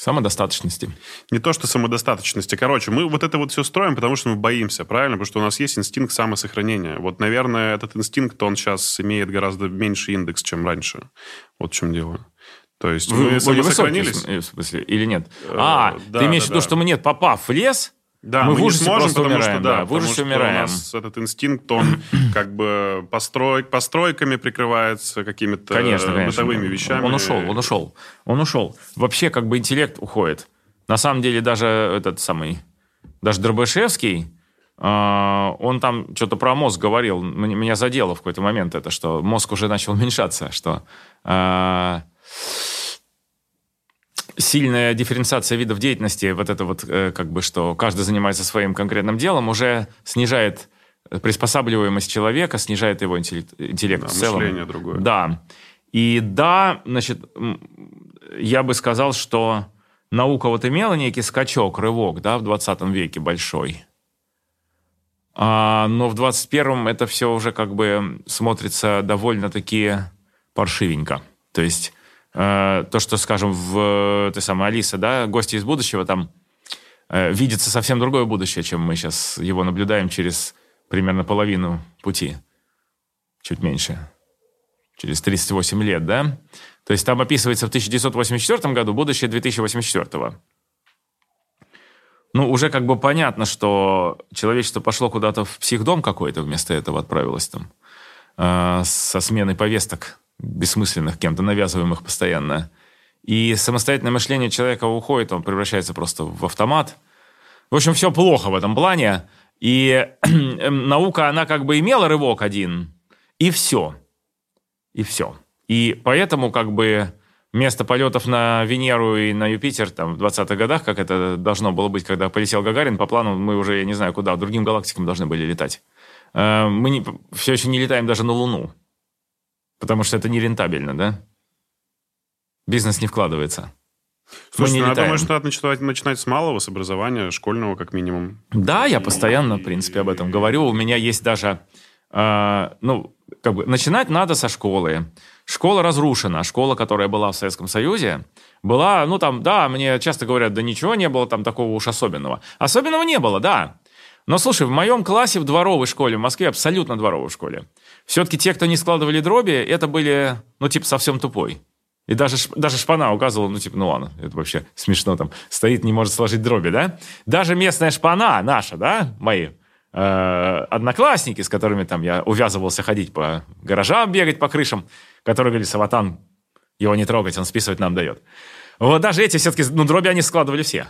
Самодостаточности. не то, что самодостаточности. Короче, мы вот это вот все строим, потому что мы боимся, правильно? Потому что у нас есть инстинкт самосохранения. Вот, наверное, этот инстинкт, он сейчас имеет гораздо меньший индекс, чем раньше. Вот в чем дело. То есть мы Более самосохранились. высокий, в смысле, или нет? А, да, ты имеешь да, в виду, да. что мы нет, попав в лес, Да, Мы мы, в не сможем, просто потому умираем, что, да, да, в ужасе умираем. у нас этот инстинкт, он <clears throat> как бы построй, постройками прикрывается какими-то Конечно, конечно. бытовыми вещами. Он ушел, он ушел. Он ушел. Вообще, как бы интеллект уходит. На самом деле, даже этот самый, даже Дробышевский, а, он там что-то про мозг говорил. Меня задело в какой-то момент это, что мозг уже начал уменьшаться, что а, сильная дифференциация видов деятельности, вот это вот, э, как бы, что каждый занимается своим конкретным делом, уже снижает приспосабливаемость человека, снижает его интеллект, интеллект Да, в целом. мышление другое. Да. И да, значит, я бы сказал, что наука вот имела некий скачок, рывок, да, в 20 веке большой. А, но в 21-м это все уже как бы смотрится довольно-таки паршивенько. То есть э, то, что, скажем, в э, той самой Алиса, да, гости из будущего, там э, видится совсем другое будущее, чем мы сейчас его наблюдаем через примерно половину пути. Чуть меньше. Через 38 лет, да? То есть там описывается в 1984 году будущее 2084. Ну, уже как бы понятно, что человечество пошло куда-то в психдом какой-то, вместо этого отправилось там э, со сменой повесток бессмысленных, кем-то навязываемых постоянно. И самостоятельное мышление человека уходит, он превращается просто в автомат. В общем, все плохо в этом плане. И <clears throat> наука, она как бы имела рывок один, и все. И все. И поэтому как бы место полетов на Венеру и на Юпитер там, в 20-х годах, как это должно было быть, когда полетел Гагарин, по плану мы уже, я не знаю куда, другим галактикам должны были летать. Э, Мы не, все еще не летаем даже на Луну, потому что это нерентабельно, да? Бизнес не вкладывается. Слушай, не ну, я думаю, что надо начинать, начинать с малого, с образования, школьного как минимум. Да, я постоянно, в принципе, об этом говорю. У меня есть даже, э, ну, как бы, начинать надо со школы. Школа разрушена. Школа, которая была в Советском Союзе, была, ну, там, да, мне часто говорят, да ничего не было там такого уж особенного. Особенного не было, да. Но, слушай, в моем классе в дворовой школе в Москве, абсолютно дворовой школе, все-таки те, кто не складывали дроби, это были, ну, типа, совсем тупой. И даже, даже шпана указывала, ну, типа, ну ладно, это вообще смешно, там, стоит, не может сложить дроби, да? Даже местная шпана наша, да, мои, э, одноклассники, с которыми там я увязывался ходить по гаражам, бегать по крышам, которые говорили, Саватан, его не трогать, он списывать нам дает. Вот даже эти все-таки, ну, дроби они складывали все.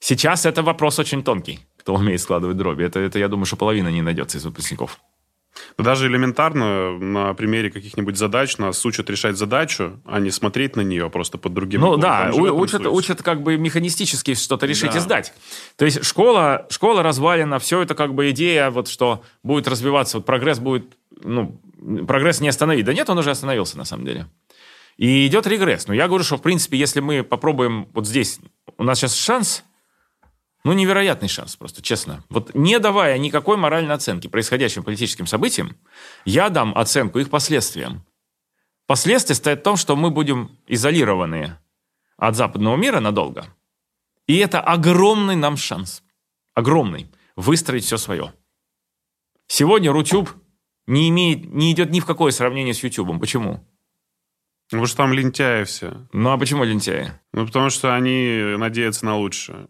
Сейчас это вопрос очень тонкий, кто умеет складывать дроби. Это, это я думаю, что половина не найдется из выпускников. Даже элементарно на примере каких-нибудь задач нас учат решать задачу, а не смотреть на нее просто под другим Ну углом. да, этом учат, учат как бы механистически что-то решить Да. и сдать. То есть школа, школа развалена, все это как бы идея, вот что будет развиваться, вот прогресс будет, ну, прогресс не остановить. Да нет, он уже остановился на самом деле. И идет регресс. Но я говорю, что в принципе, если мы попробуем вот здесь, у нас сейчас шанс, ну, невероятный шанс просто, честно. Вот не давая никакой моральной оценки происходящим политическим событиям, я дам оценку их последствиям. Последствия стоят в том, что мы будем изолированы от западного мира надолго. И это огромный нам шанс. Огромный. Выстроить все свое. Сегодня Рутюб не, имеет, не идет ни в какое сравнение с Ютубом. Почему? Потому что там лентяи все. Ну а почему лентяи? Ну, потому что они надеются на лучшее.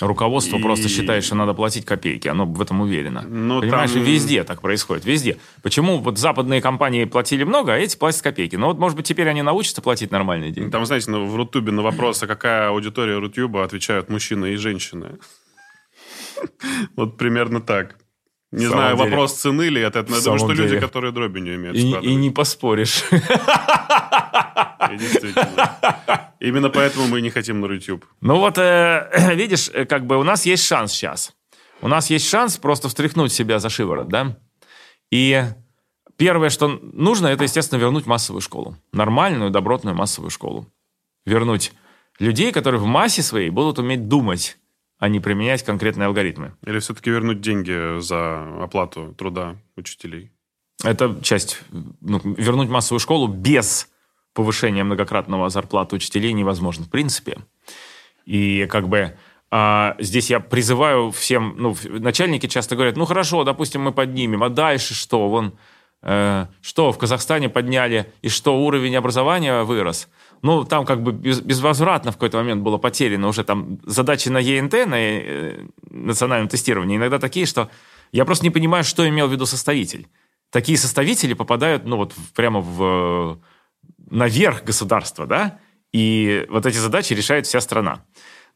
Руководство И- просто считает, что надо платить копейки. Оно в этом уверено. Ну, Понимаешь, там- везде так происходит. Везде. Почему вот западные компании платили много, а эти платят копейки? Ну вот, может быть, теперь они научатся платить нормальные деньги. Там, знаете, на- в Рутубе на вопрос, а какая аудитория Рутюба, отвечают мужчины и женщины. <laughs> Вот примерно так. Не знаю, деле. вопрос цены ли это. Я думаю, что люди, деле. которые дроби не умеют И, и не поспоришь. Именно поэтому мы не хотим на Рутюб. Ну вот, э, <clears throat> видишь, э, как бы у нас есть шанс сейчас. У нас есть шанс просто встряхнуть себя за шиворот, да? И первое, что нужно, это, естественно, вернуть массовую школу. Нормальную, добротную массовую школу. Вернуть людей, которые в массе своей будут уметь думать, а не применять конкретные алгоритмы. Или все-таки вернуть деньги за оплату труда учителей. Это часть, ну, вернуть массовую школу без повышения многократного зарплаты учителей невозможно в принципе. И как бы а, здесь я призываю всем, ну, начальники часто говорят, ну хорошо, допустим, мы поднимем, а дальше что? Вон, э, что в Казахстане подняли, и что уровень образования вырос. Ну, там как бы без- безвозвратно в какой-то момент было потеряно уже там задачи на ЕНТ, на э, национальном тестировании, иногда такие, что я просто не понимаю, что имел в виду составитель. Такие составители попадают, ну, вот прямо в, наверх государства, да, и вот эти задачи решает вся страна.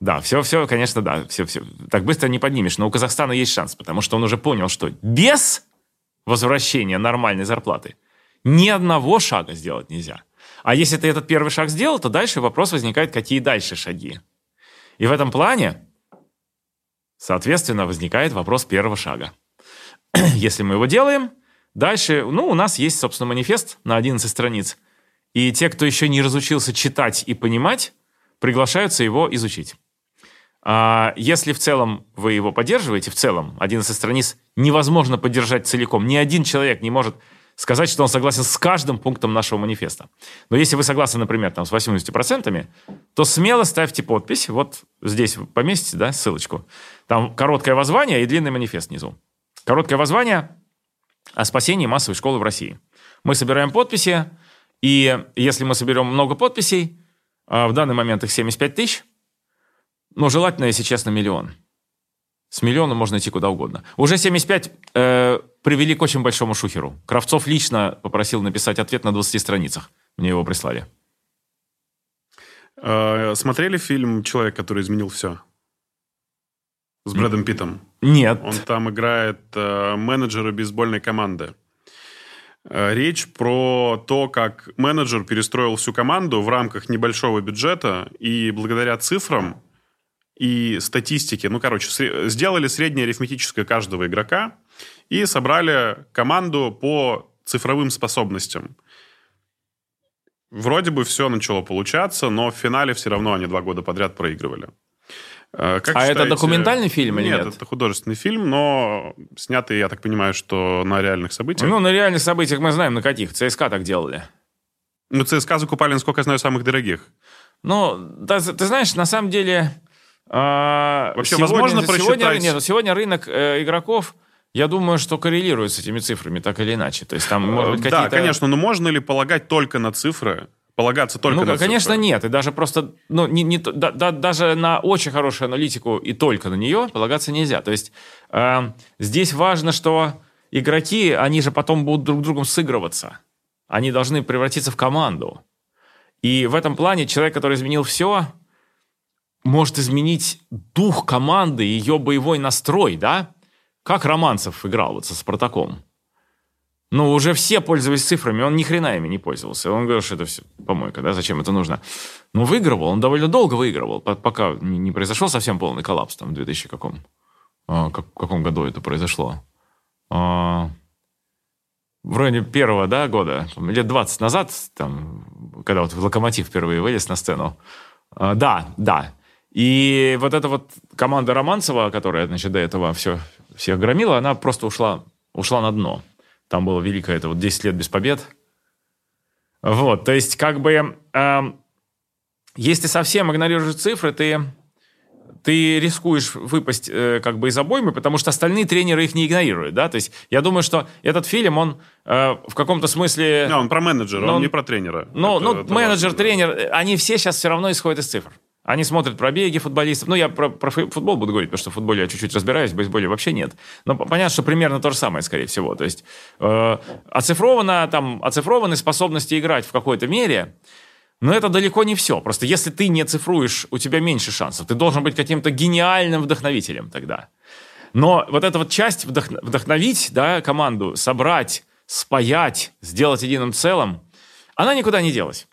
Да, все, все, конечно, да, все, все. Так быстро не поднимешь, но у Казахстана есть шанс, потому что он уже понял, что без возвращения нормальной зарплаты ни одного шага сделать нельзя. А если ты этот первый шаг сделал, то дальше вопрос возникает, какие дальше шаги. И в этом плане, соответственно, возникает вопрос первого шага. <clears throat> Если мы его делаем, дальше, ну, у нас есть, собственно, манифест на 11 страниц. И те, кто еще не разучился читать и понимать, приглашаются его изучить. А если в целом вы его поддерживаете, в целом 11 страниц невозможно поддержать целиком. Ни один человек не может сказать, что он согласен с каждым пунктом нашего манифеста. Но если вы согласны, например, там, с 80%, то смело ставьте подпись. Вот здесь поместите да, ссылочку. Там короткое воззвание и длинный манифест внизу. Короткое воззвание о спасении массовой школы в России. Мы собираем подписи, и если мы соберем много подписей, а в данный момент их 75 тысяч, но желательно, если честно, миллион. С миллиона можно идти куда угодно. Уже 75 э, привели к очень большому шухеру. Кравцов лично попросил написать ответ на 20 страницах. Мне его прислали. Э, Смотрели фильм «Человек, который изменил все»? С Брэдом Питтом. Нет. Он там играет э, менеджера бейсбольной команды. Э, Речь про то, как менеджер перестроил всю команду в рамках небольшого бюджета и благодаря цифрам и статистике, ну, короче, сделали среднее арифметическое каждого игрока и собрали команду по цифровым способностям. Вроде бы все начало получаться, но в финале все равно они два года подряд проигрывали. Э, Как А это считаете- документальный фильм или нет? это художественный фильм, но снятый, я так понимаю, что на реальных событиях. Ну, на реальных событиях мы знаем, на каких. ЦСКА так делали. Ну, ЦСКА закупали, насколько я знаю, самых дорогих. Ну, да, ты знаешь, на самом деле... а, Вообще, сегодня- возможно сегодня, просчитать- Нет, сегодня рынок э, игроков, я думаю, что коррелирует с этими цифрами так или иначе. То есть там, может быть, Э, да, какие-то... конечно, но можно ли полагать только на цифры полагаться только ну, на конечно, цифры. нет. И даже просто, ну, не, не, да, да, даже на очень хорошую аналитику и только на нее полагаться нельзя. То есть э, здесь важно, что игроки, они же потом будут друг с другом сыгрываться. Они должны превратиться в команду. И в этом плане человек, который изменил все, может изменить дух команды, ее боевой настрой, да? Как Романцев играл вот со Спартаком. Ну, уже все пользовались цифрами, он ни хрена ими не пользовался. Он говорил, что это все помойка, да, зачем это нужно? Ну, выигрывал, он довольно долго выигрывал, пока не произошел совсем полный коллапс там в 2000 каком, а, как, каком году это произошло. А, в районе первого, да, года, лет 20 назад, там, когда вот Локомотив впервые вылез на сцену. А, да, да. И вот эта вот команда Романцева, которая, значит, до этого все, всех громила, она просто ушла, ушла на дно. Там было великое, это вот 10 лет без побед. Вот, то есть как бы, э, если совсем игнорируешь цифры, ты, ты рискуешь выпасть э, как бы из обоймы, потому что остальные тренеры их не игнорируют, да, то есть я думаю, что этот фильм, он э, в каком-то смысле... Да, он про менеджера, он, он не про тренера. Ну, ну менеджер, важно, тренер, они все сейчас все равно исходят из цифр. Они смотрят пробеги футболистов. Ну, я про, про футбол буду говорить, потому что в футболе я чуть-чуть разбираюсь, в бейсболе вообще нет. Но понятно, что примерно то же самое, скорее всего. То есть э, оцифровано, там, оцифрованы способности играть в какой-то мере, но это далеко не все. Просто если ты не цифруешь, у тебя меньше шансов. Ты должен быть каким-то гениальным вдохновителем тогда. Но вот эта вот часть вдохно, вдохновить да, команду, собрать, спаять, сделать единым целым, она никуда не делась.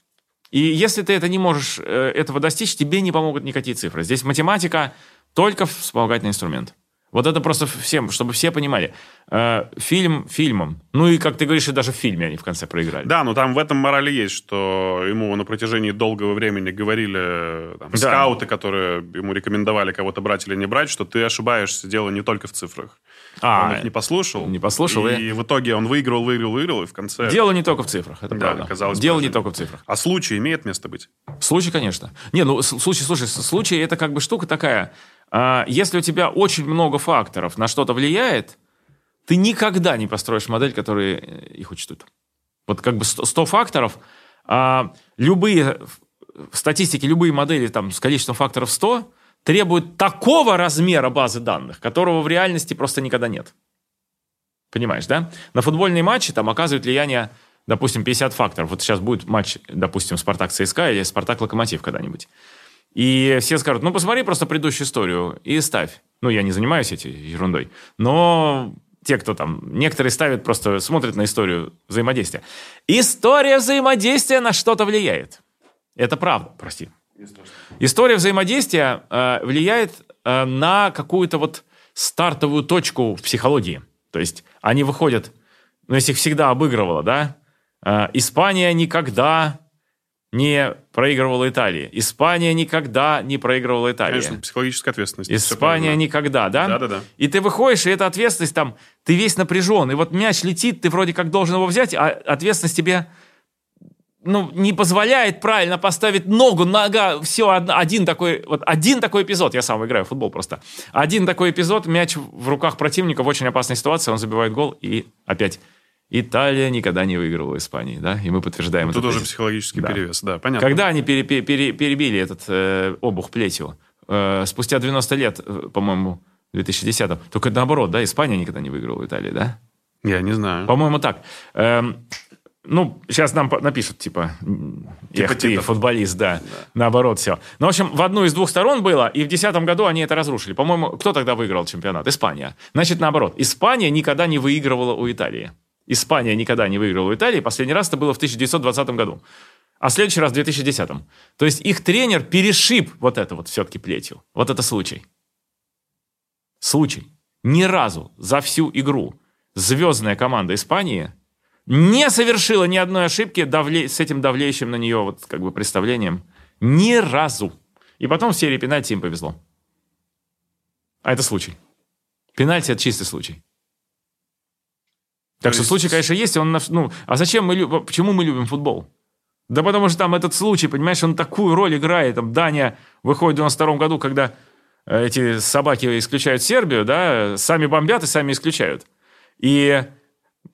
И если ты это не можешь э, этого достичь, тебе не помогут никакие цифры. Здесь математика только вспомогательный инструмент. Вот это просто всем, чтобы все понимали. Э, фильм фильмом. Ну и, как ты говоришь, и даже в фильме они в конце проиграли. Да, но там в этом морали есть, что ему на протяжении долгого времени говорили там, да. скауты, которые ему рекомендовали кого-то брать или не брать, что ты ошибаешься, дело не только в цифрах. А, он их не послушал. Не послушал. И, и в итоге он выиграл, выиграл, выиграл, и в конце... Дело не только в цифрах, это да, правда. Дело не только в цифрах. А случай имеет место быть? Случай, конечно. Не, ну, случай, слушай, случай это как бы штука такая. А, если у тебя очень много факторов на что-то влияет, ты никогда не построишь модель, которая э, их учтут. Вот как бы 100 факторов, а любые в статистике, любые модели там, с количеством факторов 100 требуют такого размера базы данных, которого в реальности просто никогда нет. Понимаешь, да? На футбольные матчи там оказывают влияние, допустим, 50 факторов. Вот сейчас будет матч, допустим, Спартак-ЦСКА или Спартак-Локомотив когда-нибудь. И все скажут, ну, посмотри просто предыдущую историю и ставь. Ну, я не занимаюсь этой ерундой. Но те, кто там, некоторые ставят, просто смотрят на историю взаимодействия. История взаимодействия на что-то влияет. Это правда, прости. История взаимодействия э, влияет э, на какую-то вот стартовую точку в психологии. То есть они выходят, ну, если их всегда обыгрывало, да, э, Испания никогда не проигрывала Италии. Испания никогда не проигрывала Италии. Конечно, психологическая ответственность. Испания никогда, да? Да-да-да. И ты выходишь, и эта ответственность там, ты весь напряжен, и вот мяч летит, ты вроде как должен его взять, а ответственность тебе ну, не позволяет правильно поставить ногу, нога, все, один такой, вот один такой эпизод, я сам играю в футбол просто, один такой эпизод, мяч в руках противника в очень опасной ситуации, он забивает гол, и опять Италия никогда не выиграла у Испании, да, и мы подтверждаем ну, Тут уже психологический да. перевес, да, понятно. Когда они пере, пере, перебили этот э, обух плетью? Э, спустя 90 лет, э, по-моему, в 2010 только наоборот, да, Испания никогда не выиграла у Италии, да? Я не знаю. По-моему, так. Эм, ну, сейчас нам напишут, типа, типа ты футболист, да. да. Наоборот, все. Ну, в общем, в одну из двух сторон было, и в 2010 году они это разрушили. По-моему, кто тогда выиграл чемпионат? Испания. Значит, наоборот. Испания никогда не выигрывала у Италии. Испания никогда не выиграла у Италии. Последний раз это было в 1920 году. А следующий раз в 2010. То есть их тренер перешиб вот это вот все-таки плетью. Вот это случай. Случай. Ни разу за всю игру звездная команда Испании не совершила ни одной ошибки давле... с этим давлеющим на нее вот как бы представлением. Ни разу. И потом в серии пенальти им повезло. А это случай. Пенальти – это чистый случай. Так что случай, конечно, есть. Он, ну, а зачем мы, любим, почему мы любим футбол? Да потому что там этот случай, понимаешь, он такую роль играет. Там Дания выходит в 92 году, когда э, эти собаки исключают Сербию, да, сами бомбят и сами исключают. И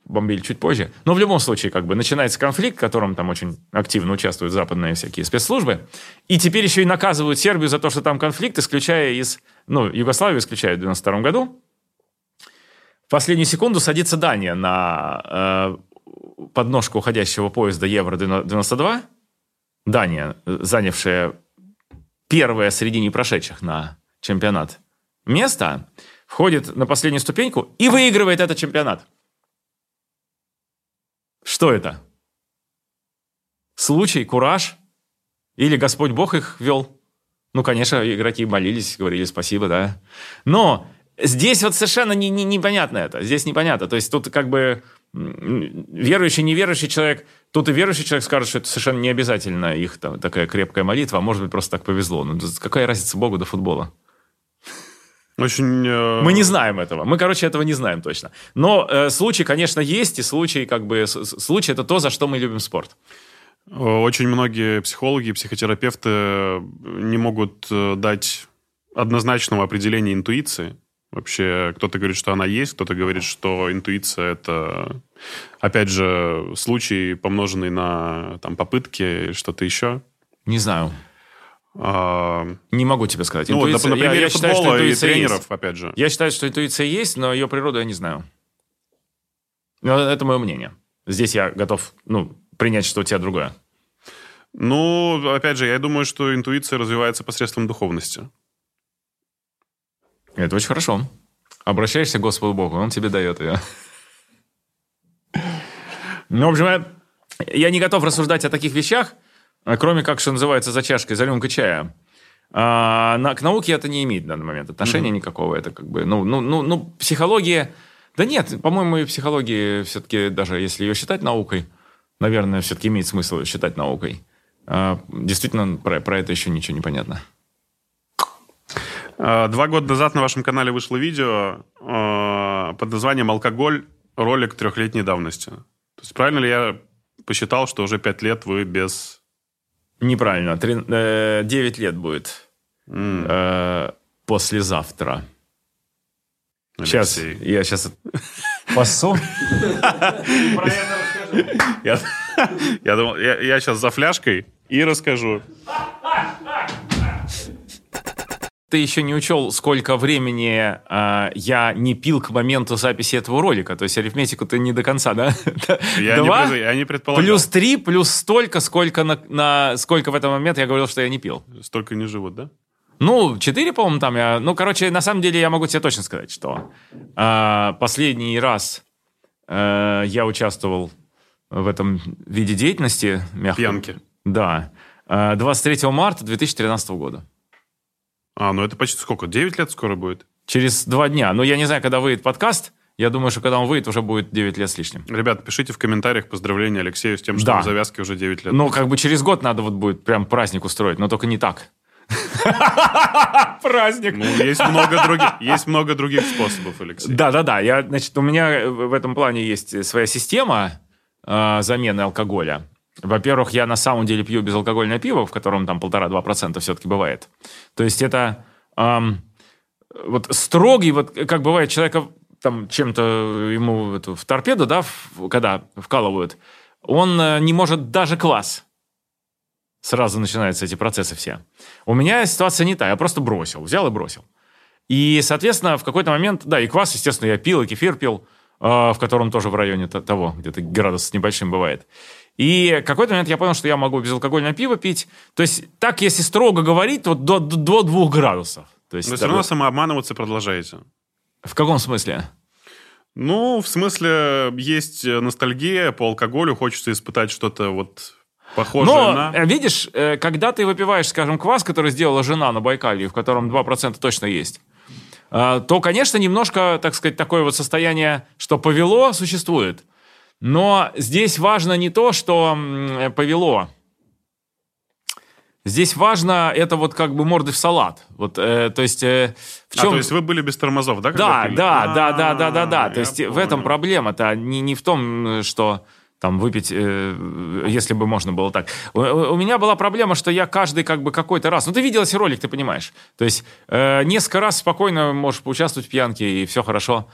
бомбили чуть позже. Но в любом случае, как бы, начинается конфликт, в котором там очень активно участвуют западные всякие спецслужбы. И теперь еще и наказывают Сербию за то, что там конфликт, исключая из... Ну, Югославию исключают в 92 году. В последнюю секунду садится Дания на э, подножку уходящего поезда Евро-92. Дания, занявшая первое среди непрошедших на чемпионат место, входит на последнюю ступеньку и выигрывает этот чемпионат. Что это? Случай, кураж? Или Господь Бог их вел? Ну, конечно, игроки молились, говорили спасибо, да. Но здесь вот совершенно не, не, непонятно это. Здесь непонятно. То есть тут как бы верующий, неверующий человек, тут и верующий человек скажет, что это совершенно не обязательно их там, такая крепкая молитва, а может быть просто так повезло. Ну, какая разница Богу до футбола? Очень... Э... Мы не знаем этого. Мы, короче, этого не знаем точно. Но э, случай, конечно, есть, и случай, как бы, случай это то, за что мы любим спорт. Очень многие психологи и психотерапевты не могут э, дать однозначного определения интуиции. Вообще, кто-то говорит, что она есть, кто-то говорит, что интуиция это, опять же, случай, помноженный на там, попытки или что-то еще. Не знаю. Не могу тебе сказать. Ну, интуиция, на примере я, я футбола считаю, и тренеров, есть. опять же. Я считаю, что интуиция есть, но ее природу я не знаю. Но это мое мнение. Здесь я готов ну, принять, что у тебя другое. Ну, опять же, я думаю, что интуиция развивается посредством духовности. Это очень хорошо. Обращаешься к Господу Богу, Он тебе дает ее. Ну, в общем, я не готов рассуждать о таких вещах, кроме как, что называется, за чашкой, за рюмкой чая. А, на, к науке это не имеет в данный момент отношения mm-hmm. никакого. Это как бы, ну, ну, ну, ну, психология... Да нет, по-моему, и психология все-таки, даже если ее считать наукой, наверное, все-таки имеет смысл ее считать наукой. А, действительно, про, про это еще ничего не понятно. А, два года назад на вашем канале вышло видео а, под названием «Алкоголь. Ролик трехлетней давности». То есть правильно ли я посчитал, что уже пять лет вы без Неправильно. Три, э, 9 лет будет. Mm. Э, послезавтра. Алексей. Сейчас, я сейчас пасу. Я думал, я сейчас за фляжкой и расскажу ты еще не учел, сколько времени э, я не пил к моменту записи этого ролика. То есть арифметику ты не до конца, да? <laughs> Я, Два, не, я не предполагал. Плюс три, плюс столько, сколько, на, на, сколько в этот момент я говорил, что я не пил. Столько не живут, да? Ну, четыре, по-моему, там я... Ну, короче, на самом деле я могу тебе точно сказать, что э, последний раз э, я участвовал в этом виде деятельности. Мягко. Пьянки. Да. Э, 23 марта 2013 года. А, ну это почти сколько? 9 лет скоро будет? Через два дня. Но я не знаю, когда выйдет подкаст. Я думаю, что когда он выйдет, уже будет 9 лет с лишним. Ребят, пишите в комментариях поздравления Алексею с тем, что да. в завязке уже 9 лет. Ну, как бы через год надо вот будет прям праздник устроить, но только не так. <laughs> Праздник. Ну, есть много других, есть много других способов, Алексей. Да, да, да. Я, значит, у меня в этом плане есть своя система э, замены алкоголя. Во-первых, я на самом деле пью безалкогольное пиво, в котором там полтора-два процента все-таки бывает. То есть это эм, вот строгий, вот как бывает человека там чем-то ему эту, в торпеду, да, в, когда вкалывают, он э, не может даже класс. Сразу начинаются эти процессы все. У меня ситуация не та, я просто бросил, взял и бросил. И, соответственно, в какой-то момент, да, и квас, естественно, я пил, и кефир пил, э, в котором тоже в районе того, где-то градус с небольшим бывает. И какой-то момент я понял, что я могу безалкогольное пиво пить. То есть так, если строго говорить, то до, до двух градусов. То есть, Но все равно самообманываться продолжаете. В каком смысле? Ну, в смысле, есть ностальгия по алкоголю, хочется испытать что-то вот похожее Но, на... Э, видишь, э, когда ты выпиваешь, скажем, квас, который сделала жена на Байкале, в котором 2% точно есть, э, то, конечно, немножко, так сказать, такое вот состояние, что повело, существует. Но здесь важно не то, что повело. Здесь важно это вот как бы морды в салат. Вот, э, то есть э, в чем... А, то есть вы были без тормозов, да? Да, да, да, да, да, да, да. То есть в этом проблема-то не, не в том, что там выпить, э, если бы можно было так. У, у меня была проблема, что я каждый как бы какой-то раз, ну ты видел ролик, ты понимаешь. То есть э, несколько раз спокойно можешь поучаствовать в пьянке и все хорошо.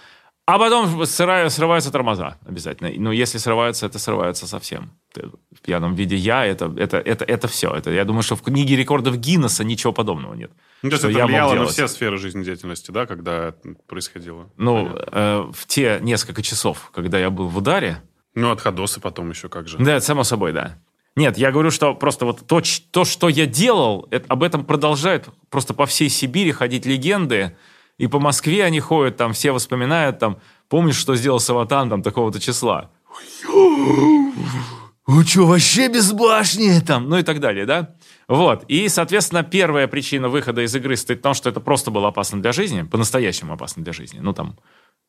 А потом срываются тормоза обязательно. Ну, если срываются, это срываются совсем. В пьяном виде я, это, это, это, это все. Это, я думаю, что в книге рекордов Гиннесса ничего подобного нет. Ну, то есть это влияло на все сферы жизнедеятельности, да, когда это происходило? Ну, Понятно. э, в те несколько часов, когда я был в ударе, Ну, от Ходоса потом еще как же. Да, само собой, да. Нет, я говорю, что просто вот то, то что я делал, это- об этом продолжают просто по всей Сибири ходить легенды, и по Москве они ходят, там все вспоминают, там, помнишь, что сделал Саватан, там, такого-то числа? Вы что, вообще без башни? Там, ну и так далее, да? Вот. И, соответственно, первая причина выхода из игры стоит в том, что это просто было опасно для жизни, по-настоящему опасно для жизни. Ну, там,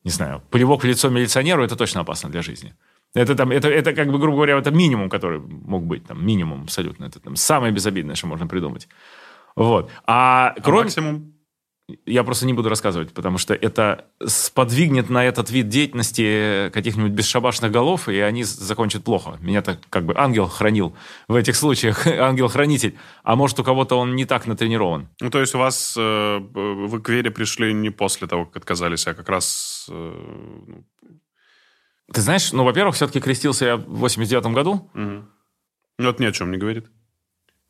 не знаю, плевок в лицо милиционеру, это точно опасно для жизни. Это, там, это, это, как бы, грубо говоря, это минимум, который мог быть. Там, минимум абсолютно. Это там, самое безобидное, что можно придумать. Вот. А А кроме... максимум? Я просто не буду рассказывать, потому что это сподвигнет на этот вид деятельности каких-нибудь бесшабашных голов, и они закончат плохо. Меня-то как бы ангел хранил в этих случаях, <laughs> ангел-хранитель. А может, у кого-то он не так натренирован. Ну, то есть у вас... э, вы к вере пришли не после того, как отказались, а как раз... э, ну, Ты знаешь, ну, во-первых, все-таки крестился я в 89 году. мгм. Ну, это ни о чем не говорит.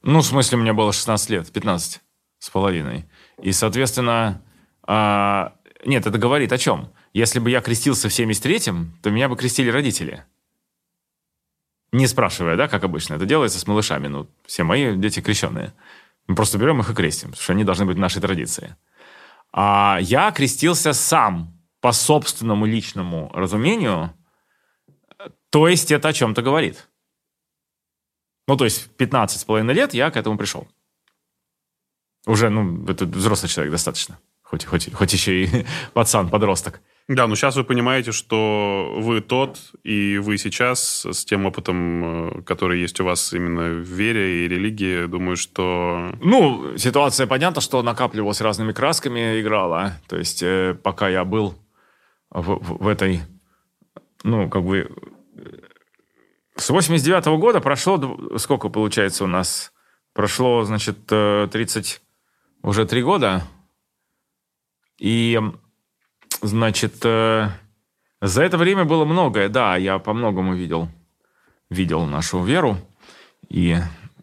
Ну, в смысле, мне было 16 лет, 15 с половиной. И, соответственно, а, нет, это говорит о чем? Если бы я крестился в 73-м, то меня бы крестили родители. Не спрашивая, да, как обычно. Это делается с малышами. Ну, все мои дети крещенные. Мы просто берем их и крестим, потому что они должны быть нашей традиции. А я крестился сам, по собственному личному разумению. То есть это о чем-то говорит. Ну, то есть 15 с половиной лет я к этому пришел. Уже, ну, это взрослый человек достаточно. Хоть, хоть, хоть еще и <laughs> пацан, подросток. Да, но сейчас вы понимаете, что вы тот, и вы сейчас с тем опытом, э, который есть у вас именно в вере и религии, думаю, что... Ну, ситуация понятна, что накапливалась разными красками, играла. То есть э, пока я был в, в- в этой, ну, как бы... э, С 89 года прошло, сколько получается у нас? Прошло, значит, э, 30, уже три года. И, значит, э, за это время было многое. Да, я по многому видел, видел нашу веру. И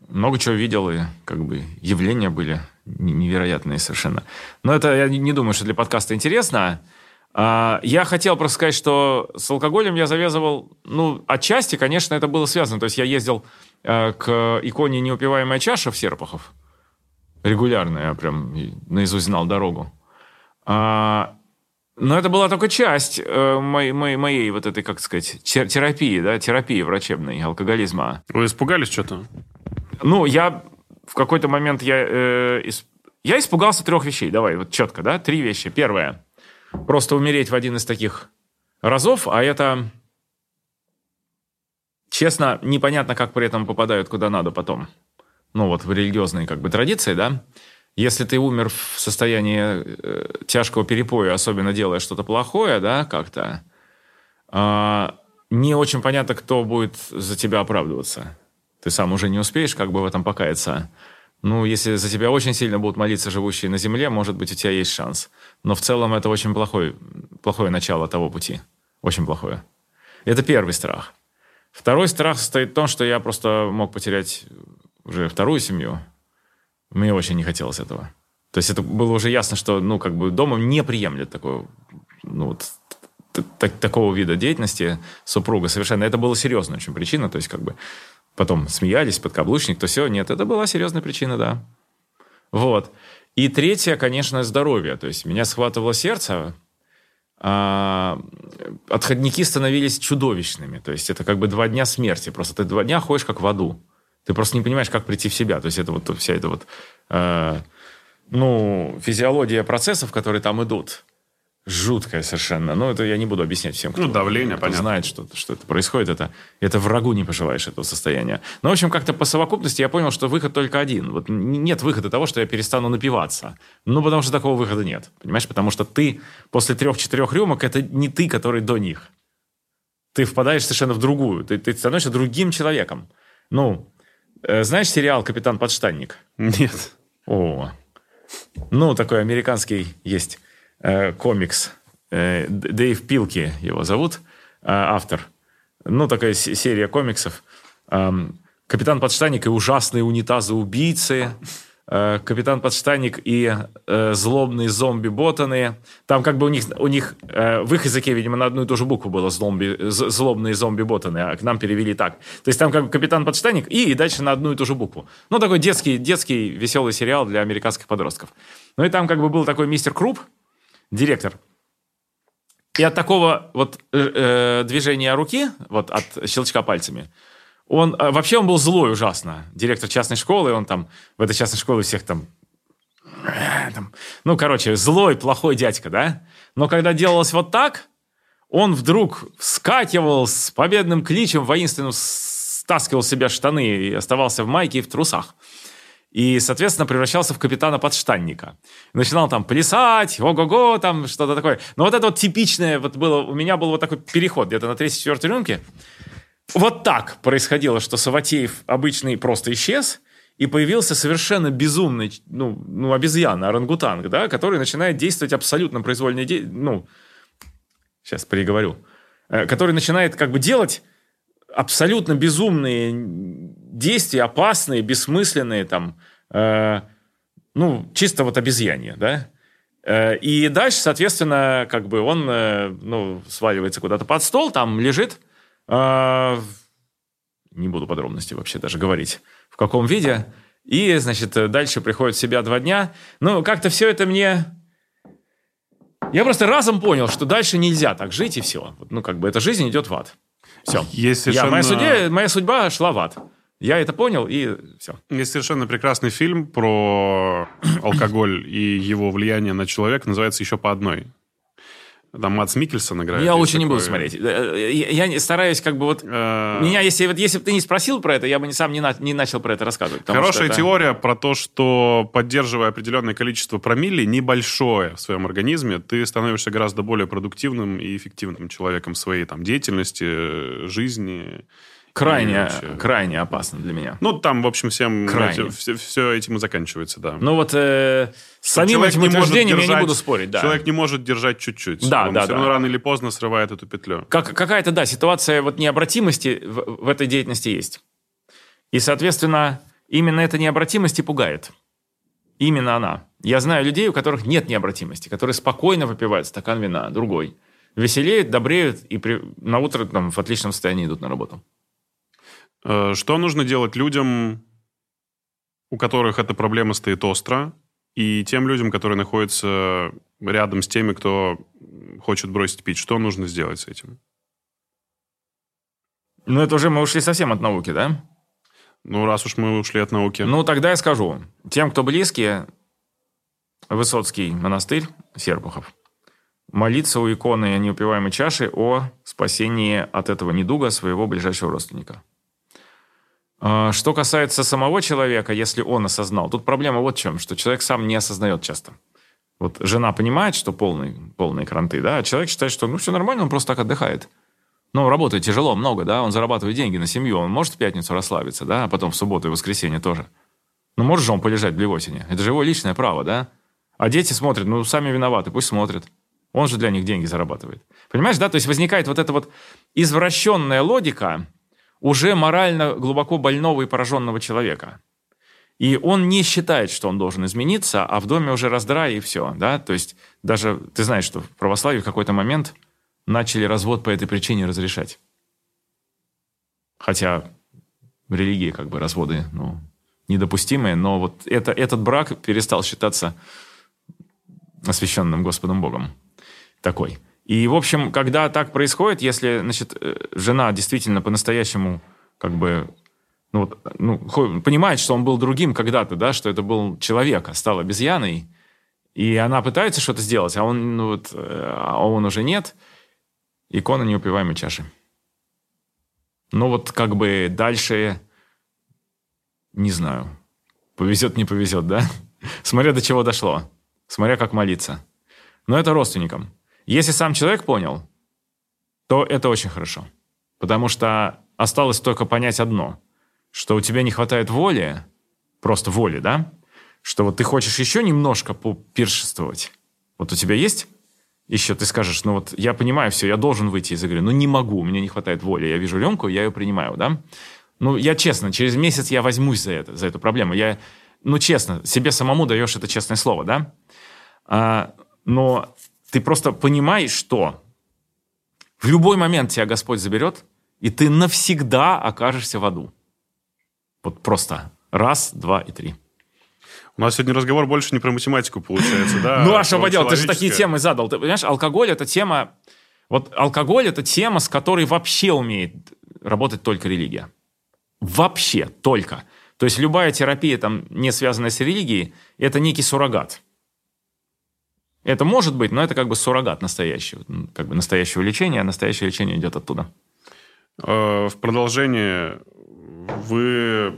много чего видел, и как бы явления были невероятные совершенно. Но это я не- не думаю, что для подкаста интересно. А, Я хотел просто сказать, что с алкоголем я завязывал, ну, отчасти, конечно, это было связано. То есть я ездил э, к иконе «Неупиваемая чаша» в Серпухов. Регулярно я прям наизусть знал дорогу. А, Но это была только часть э, моей, моей, моей вот этой, как сказать, те- терапии, да, терапии врачебной алкоголизма. Вы испугались что-то? Ну, я в какой-то момент я, э, ис- я испугался трех вещей. Давай, вот четко, да? Три вещи. Первое. Просто умереть в один из таких разов, а это, честно, непонятно, как при этом попадают куда надо потом. Ну, вот в религиозные как бы традиции, да? Если ты умер в состоянии э, тяжкого перепоя, особенно делая что-то плохое, да, как-то, а, не очень понятно, кто будет за тебя оправдываться. Ты сам уже не успеешь как бы в этом покаяться. Ну, если за тебя очень сильно будут молиться живущие на земле, может быть, у тебя есть шанс. Но в целом это очень плохой, плохое начало того пути. Очень плохое. Это первый страх. Второй страх состоит в том, что я просто мог потерять уже вторую семью. Мне очень не хотелось этого. То есть это было уже ясно, что, ну, как бы дома не приемлет такого, ну, вот, т- т- такого вида деятельности супруга совершенно. Это была серьезная очень причина, то есть как бы потом смеялись, подкаблучник, то все. Нет, это была серьезная причина, да. Вот. И третье, конечно, здоровье. То есть меня схватывало сердце, а, отходники становились чудовищными. То есть это как бы два дня смерти. Просто ты два дня ходишь как в аду. Ты просто не понимаешь, как прийти в себя. То есть это вот вся эта вот, э, ну, физиология процессов, которые там идут, жуткая совершенно. Ну, это я не буду объяснять всем, кто, Ну, давление, кто понятно. знает, что, что это происходит. Это, это врагу не пожелаешь этого состояния. Но, в общем, как-то по совокупности я понял, что выход только один. Вот нет выхода того, что я перестану напиваться. Ну, потому что такого выхода нет. Понимаешь? Потому что ты после трех-четырех рюмок, это не ты, который до них. Ты впадаешь совершенно в другую. Ты, ты становишься другим человеком. Ну, знаешь сериал «Капитан Подштанник»? Нет. О, ну, такой американский есть э, комикс э, Дэйв Пилки его зовут, э, автор. Ну, такая серия комиксов. Капитан Подштанник и ужасные унитазы-убийцы. Э, Капитан Подштанник и э, злобные зомби-ботаны. Там как бы у них, у них э, в их языке, видимо, на одну и ту же букву было зомби, злобные зомби-ботаны, а к нам перевели так. То есть там как бы Капитан Подштанник и, и дальше на одну и ту же букву. Ну, такой детский, детский веселый сериал для американских подростков. Ну и там как бы был такой мистер Круп, директор. И от такого вот э, э движения руки, вот от щелчка пальцами, он, а, вообще он был злой ужасно. Директор частной школы, он там в этой частной школе всех там, э, там... Ну, короче, злой, плохой дядька, да? Но когда делалось вот так, он вдруг вскакивал с победным кличем, воинственным стаскивал с себя штаны и оставался в майке и в трусах. И, соответственно, превращался в капитана подштанника. Начинал там плясать, ого-го, там что-то такое. Но вот это вот типичное, вот было, у меня был вот такой переход где-то на 34-й рюмке. Вот так происходило, что Саватеев обычный просто исчез, и появился совершенно безумный, ну, ну обезьяна, орангутанг, да, который начинает действовать абсолютно произвольно, ну, сейчас переговорю, э, который начинает как бы делать абсолютно безумные действия, опасные, бессмысленные, там, э, ну, чисто вот обезьянье, да, э, и дальше, соответственно, как бы он, э, ну, сваливается куда-то под стол, там лежит, а, не буду подробности вообще даже говорить, в каком виде. И, значит, дальше приходит в себя два дня. Ну, как-то все это мне... Я просто разом понял, что дальше нельзя так жить, и все. Ну, как бы эта жизнь идет в ад. Все. Есть совершенно... Я, моя, судья, моя судьба шла в ад. Я это понял, и все. Есть совершенно прекрасный фильм про <clears throat> алкоголь и его влияние на человека, называется «Еще по одной». Там Мац Микельсон играет. Я очень такой... не буду смотреть. Э, э, я, я стараюсь как бы вот... Э... Меня, если, вот, если бы ты не спросил про это, я бы не, сам не, на, не начал про это рассказывать. Хорошая это... теория про то, что поддерживая определенное количество промилле, небольшое в своем организме, ты становишься гораздо более продуктивным и эффективным человеком своей там, деятельности, жизни крайне, крайне опасно для меня. Ну, там, в общем, всем крайне. все, все этим и заканчивается, да. Ну, вот э, с самим этим утверждением держать, я не буду спорить, да. Человек не может держать чуть-чуть. Да, Он да, все да. равно рано или поздно срывает эту петлю. Как, какая-то, да, ситуация вот необратимости в, в этой деятельности есть. И, соответственно, именно эта необратимость и пугает. Именно она. Я знаю людей, у которых нет необратимости, которые спокойно выпивают стакан вина, другой. Веселеют, добреют и при, на утро там, в отличном состоянии идут на работу. Э, что нужно делать людям, у которых эта проблема стоит остро, и тем людям, которые находятся рядом с теми, кто хочет бросить пить? Что нужно сделать с этим? Ну, это уже мы ушли совсем от науки, да? Ну, раз уж мы ушли от науки. Ну, тогда я скажу. Тем, кто близкие, Высоцкий монастырь, Серпухов, молиться у иконы неупиваемой чаши о спасении от этого недуга своего ближайшего родственника. А, что касается самого человека, если он осознал, тут проблема вот в чем, что человек сам не осознает часто. Вот жена понимает, что полный, полные кранты, да, а человек считает, что ну все нормально, он просто так отдыхает. Ну, работает тяжело, много, да, он зарабатывает деньги на семью, он может в пятницу расслабиться, да, а потом в субботу и воскресенье тоже. Ну, может же он полежать в Блевотине, это же его личное право, да. А дети смотрят, ну, сами виноваты, пусть смотрят. Он же для них деньги зарабатывает. Понимаешь, да, то есть возникает вот эта вот извращенная логика, уже морально глубоко больного и пораженного человека. И он не считает, что он должен измениться, а в доме уже раздрай и все. Да? То есть даже ты знаешь, что в православии в какой-то момент начали развод по этой причине разрешать. Хотя в религии как бы разводы ну, недопустимые, но вот это, этот брак перестал считаться освященным Господом Богом. Такой. И, в общем, когда так происходит, если, значит, э, жена действительно по-настоящему как бы ну, вот, ну, понимает, что он был другим когда-то, да, что это был человек, а стал обезьяной, и она пытается что-то сделать, а он, ну, вот, э, а он уже нет, икона неупиваемой чаши. Ну вот как бы дальше, не знаю, повезет, не повезет, да? <laughs> Смотря до чего дошло, смотря как молиться. Но это родственникам. Если сам человек понял, то это очень хорошо. Потому что осталось только понять одно, что у тебя не хватает воли, просто воли, да? Что вот ты хочешь еще немножко попиршествовать. Вот у тебя есть еще ты скажешь, ну вот я понимаю все, я должен выйти из игры, но не могу, мне не хватает воли. Я вижу Ленку, я ее принимаю, да? Ну, я честно, через месяц я возьмусь за это, за эту проблему. Я, ну, честно, себе самому даешь это честное слово, да? А, но ты просто понимаешь, что в любой момент тебя Господь заберет, и ты навсегда окажешься в аду. Вот просто раз, два и три. У нас сегодня разговор больше не про математику получается, да? <laughs> Ну, а что поделать? Ты же такие темы задал. Ты понимаешь, алкоголь – это тема... Вот алкоголь – это тема, с которой вообще умеет работать только религия. Вообще только. То есть любая терапия, там, не связанная с религией, это некий суррогат. Это может быть, но это как бы суррогат настоящего, как бы настоящего лечения, а настоящее лечение идет оттуда. Э, в продолжение вы...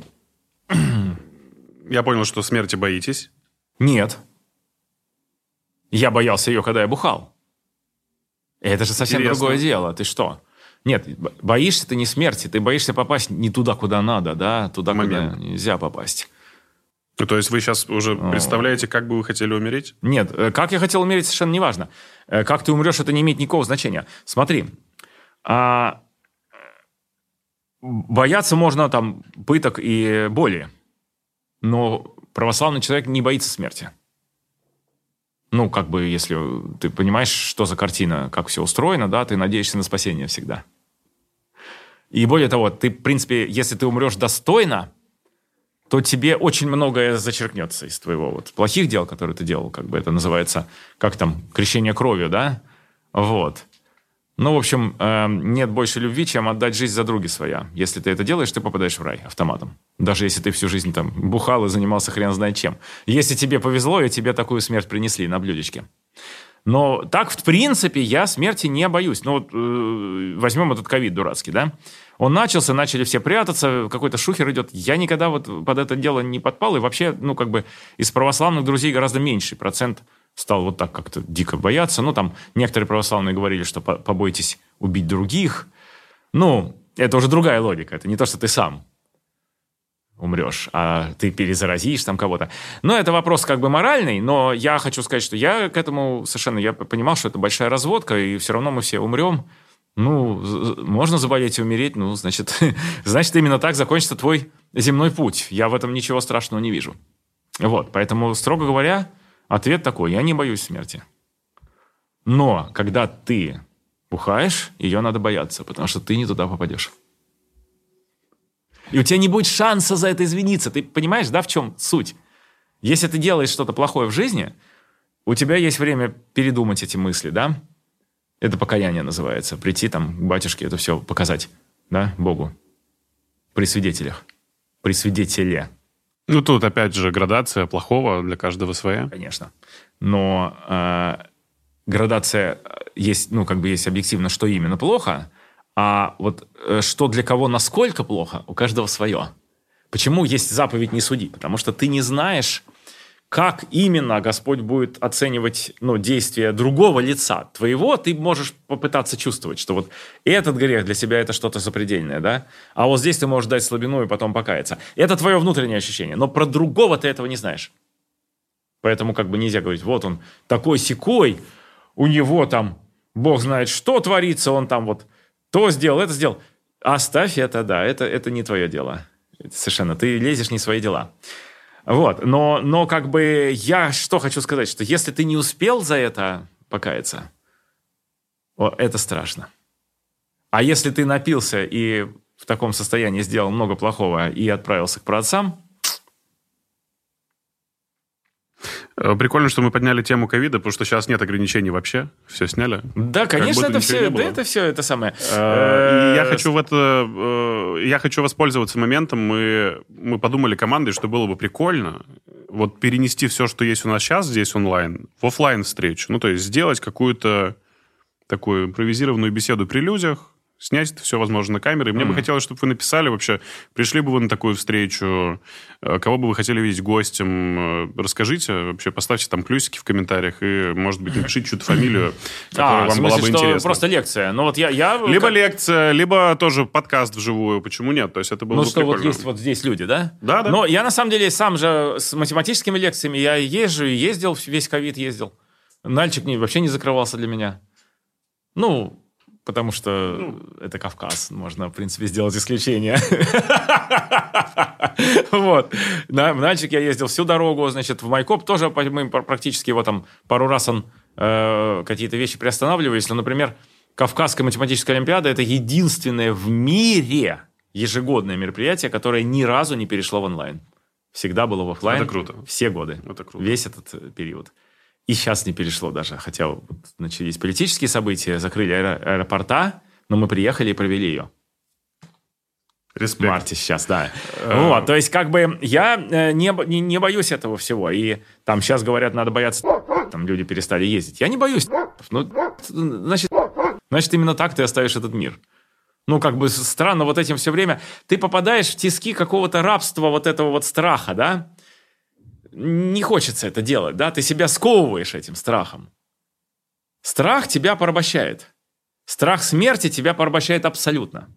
<clears throat> Я понял, что смерти боитесь. Нет. Я боялся ее, когда я бухал. Это же совсем Интересно. другое дело. Ты что? Нет, боишься ты не смерти, ты боишься попасть не туда, куда надо, да, туда, Момент. куда нельзя попасть. Ну, то есть вы сейчас уже О. представляете, как бы вы хотели умереть? Нет, э, как я хотел умереть, совершенно неважно. Э, как ты умрешь, это не имеет никакого значения. Смотри, а... бояться можно там пыток и боли, но православный человек не боится смерти. Ну, как бы, если ты понимаешь, что за картина, как все устроено, да, ты надеешься на спасение всегда. И более того, ты, в принципе, если ты умрешь достойно, то тебе очень многое зачеркнется из твоего вот плохих дел, которые ты делал, как бы это называется, как там, крещение кровью, да? Вот. Ну, в общем, э, нет больше любви, чем отдать жизнь за други своя. Если ты это делаешь, ты попадаешь в рай автоматом. Даже если ты всю жизнь там бухал и занимался хрен знает чем. Если тебе повезло, и тебе такую смерть принесли на блюдечке. Но так, в принципе, я смерти не боюсь. Ну, вот э, возьмем этот ковид дурацкий, да? Он начался, начали все прятаться, какой-то шухер идет. Я никогда вот под это дело не подпал, и вообще, ну, как бы из православных друзей гораздо меньший процент стал вот так как-то дико бояться. Ну, там некоторые православные говорили, что побойтесь убить других. Ну, это уже другая логика. Это не то, что ты сам умрешь, а ты перезаразишь там кого-то. Но это вопрос как бы моральный, но я хочу сказать, что я к этому совершенно, я понимал, что это большая разводка, и все равно мы все умрем. Ну, можно заболеть и умереть, ну, значит, <laughs> значит, именно так закончится твой земной путь. Я в этом ничего страшного не вижу. Вот, поэтому, строго говоря, ответ такой, я не боюсь смерти. Но, когда ты бухаешь, ее надо бояться, потому что ты не туда попадешь. И у тебя не будет шанса за это извиниться. Ты понимаешь, да, в чем суть? Если ты делаешь что-то плохое в жизни, у тебя есть время передумать эти мысли, да? Это покаяние называется. Прийти там к батюшке, это все показать, да, Богу. При свидетелях. При свидетеле. Ну, тут, опять же, градация плохого для каждого своя. Конечно. Но э, градация есть, ну, как бы есть объективно, что именно плохо – а вот э, что для кого насколько плохо, у каждого свое. Почему есть заповедь «не суди»? Потому что ты не знаешь, как именно Господь будет оценивать ну, действия другого лица. Твоего ты можешь попытаться чувствовать, что вот этот грех для себя это что-то запредельное, да? А вот здесь ты можешь дать слабину и потом покаяться. Это твое внутреннее ощущение. Но про другого ты этого не знаешь. Поэтому как бы нельзя говорить, вот он такой секой, у него там Бог знает, что творится, он там вот то сделал, это сделал. Оставь это, да, это, это не твое дело. Совершенно. Ты лезешь не в свои дела. Вот. Но, но как бы я что хочу сказать, что если ты не успел за это покаяться, о, это страшно. А если ты напился и в таком состоянии сделал много плохого и отправился к праотцам, Э, прикольно, что мы подняли тему ковида, потому что сейчас нет ограничений вообще. Все сняли. Да, конечно, это все, да, это все это самое. Э, я хочу в это, э, я хочу воспользоваться моментом. Мы, мы подумали командой, что было бы прикольно вот перенести все, что есть у нас сейчас здесь онлайн, в офлайн встречу. Ну, то есть сделать какую-то такую импровизированную беседу при людях, снять это все, возможно, на камеры. мне mm. бы хотелось, чтобы вы написали вообще, пришли бы вы на такую встречу, э, кого бы вы хотели видеть гостем, э, расскажите вообще, поставьте там плюсики в комментариях и, может быть, напишите чью-то фамилию, <laughs> которая а, вам смысле, была бы интересна. просто лекция. Ну вот я... я либо как... лекция, либо тоже подкаст вживую, почему нет? То есть это было ну, бы что прикольно. вот есть вот здесь люди, да? Да, да. Но я на самом деле сам же с математическими лекциями я езжу и ездил, весь ковид ездил. Нальчик не, вообще не закрывался для меня. Ну, потому что ну, это Кавказ. Можно, в принципе, сделать исключение. <laughs> Вот. На, Нальчик я ездил всю дорогу, значит, в Майкоп тоже мы практически его там пару раз он э, какие-то вещи приостанавливались. Ну, например, Кавказская математическая олимпиада – это единственное в мире ежегодное мероприятие, которое ни разу не перешло в онлайн. Всегда было в офлайн. Это круто. Все годы. Это круто. Весь этот э, период. И сейчас не перешло даже. Хотя вот начались политические события, закрыли аэро- аэропорта, но мы приехали и провели ее. Респект. В марте сейчас, да. Вот, то есть, как бы, я э, не, не, не боюсь этого всего. И там сейчас говорят, надо бояться, там люди перестали ездить. Я не боюсь. Ну, значит, значит, именно так ты оставишь этот мир. Ну, как бы странно вот этим все время. Ты попадаешь в тиски какого-то рабства, вот этого вот страха, да? Не хочется это делать, да? Ты себя сковываешь этим страхом. Страх тебя порабощает. Страх смерти тебя порабощает абсолютно.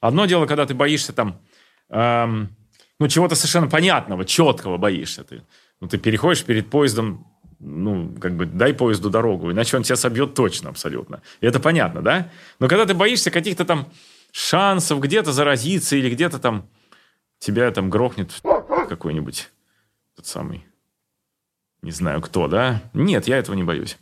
Одно дело, когда ты боишься там, эм, ну, чего-то совершенно понятного, четкого боишься ты. Ну, ты переходишь перед поездом, ну, как бы, дай поезду дорогу, иначе он тебя собьет точно абсолютно. И это понятно, да? Но когда ты боишься каких-то там шансов где-то заразиться или где-то там тебя там грохнет какой-нибудь тот самый, не знаю кто, да? Нет, я этого не боюсь.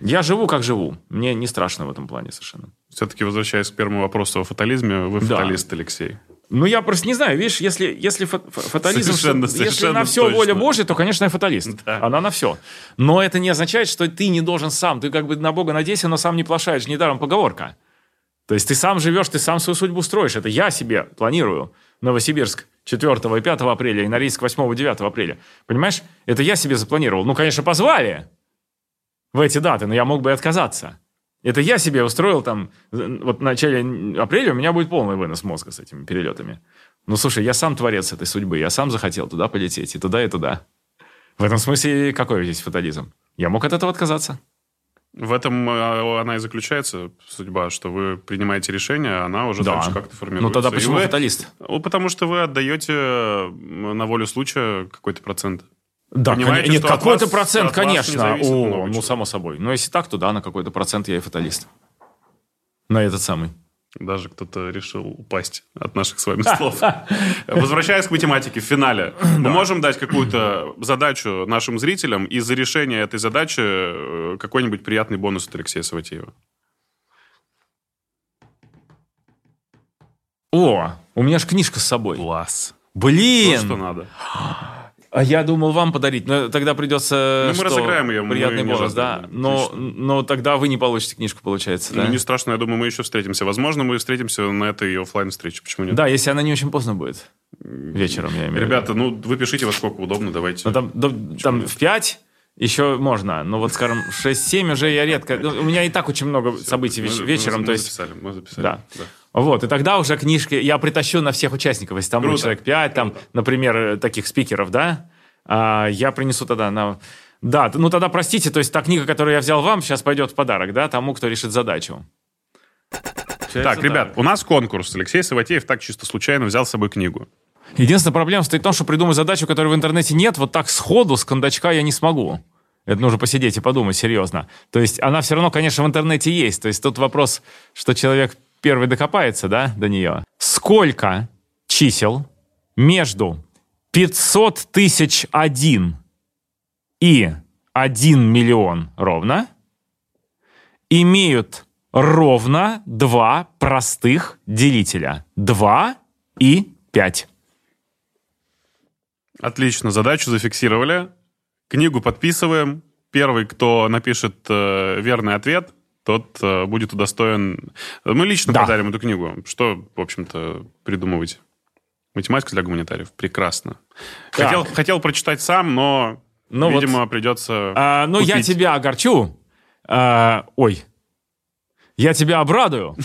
Я живу, как живу. Мне не страшно в этом плане совершенно. Все-таки возвращаясь к первому вопросу о фатализме, вы да. фаталист, Алексей. Ну, я просто не знаю, видишь, если, если фатализм, совершенно, если совершенно на все точно. воля Божья, то, конечно, я фаталист. Да. Она на все. Но это не означает, что ты не должен сам. Ты как бы на Бога надейся, но сам не плашаешь. Недаром поговорка. То есть ты сам живешь, ты сам свою судьбу строишь. Это я себе планирую. Новосибирск 4 и 5 апреля, и Норильск 8 и 9 апреля. Понимаешь? Это я себе запланировал. Ну, конечно, позвали в эти даты, но я мог бы и отказаться. Это я себе устроил там, вот в начале апреля у меня будет полный вынос мозга с этими перелетами. Ну, слушай, я сам творец этой судьбы, я сам захотел туда полететь, и туда, и туда. В этом смысле какой здесь фатализм? Я мог от этого отказаться. В этом э, она и заключается, судьба, что вы принимаете решение, а она уже да. дальше как-то формируется. Ну тогда почему вы, фаталист? Ну, потому что вы отдаете на волю случая какой-то процент. Да, Понимаете, нет, какой-то вас, процент, конечно. О, ну, само собой. Но если так, то да, на какой-то процент я и фаталист. На этот самый. Даже кто-то решил упасть от наших с вами слов. Возвращаясь к математике, в финале. Мы можем дать какую-то задачу нашим зрителям и за решение этой задачи э, какой-нибудь приятный бонус от Алексея Саватеева. О, у меня же книжка с собой. Класс. Блин! То, что надо. А я думал вам подарить, но тогда придется... Ну, мы что, разыграем ее. Приятный мы бонус, да. Но, но тогда вы не получите книжку, получается, ну, да? не страшно, я думаю, мы еще встретимся. Возможно, мы встретимся на этой офлайн встрече Почему нет? Да, если она не очень поздно будет. Вечером, я имею Ребята, ну, вы пишите во сколько удобно, давайте. Ну, там, да, там в 5 еще можно, но вот, скажем, 6-7 уже я редко... Ну, у меня и так очень много событий вечером. Мы, то мы записали, мы записали. Да. да. Вот, и тогда уже книжки я притащу на всех участников. Если там Круто. будет человек 5, там, например, таких спикеров, да, а, я принесу тогда на... Да, ну тогда простите, то есть та книга, которую я взял вам, сейчас пойдет в подарок, да, тому, кто решит задачу. Так, ребят, у нас конкурс. Алексей Саватеев так чисто случайно взял с собой книгу. Единственная проблема стоит в том, что придумать задачу, которой в интернете нет, вот так сходу, с кондачка я не смогу. Это нужно посидеть и подумать серьезно. То есть она все равно, конечно, в интернете есть. То есть тут вопрос, что человек первый докопается, да, до нее. Сколько чисел между 500 тысяч один и 1 миллион ровно имеют ровно два простых делителя. 2 и 5. Отлично, задачу зафиксировали. Книгу подписываем. Первый, кто напишет э, верный ответ, тот э, будет удостоен... Мы лично да. подарим эту книгу. Что, в общем-то, придумывать? Математика для гуманитариев. Прекрасно. Хотел, хотел прочитать сам, но, ну видимо, вот, придется а, Ну, купить. я тебя огорчу. А, ой. Я тебя обрадую.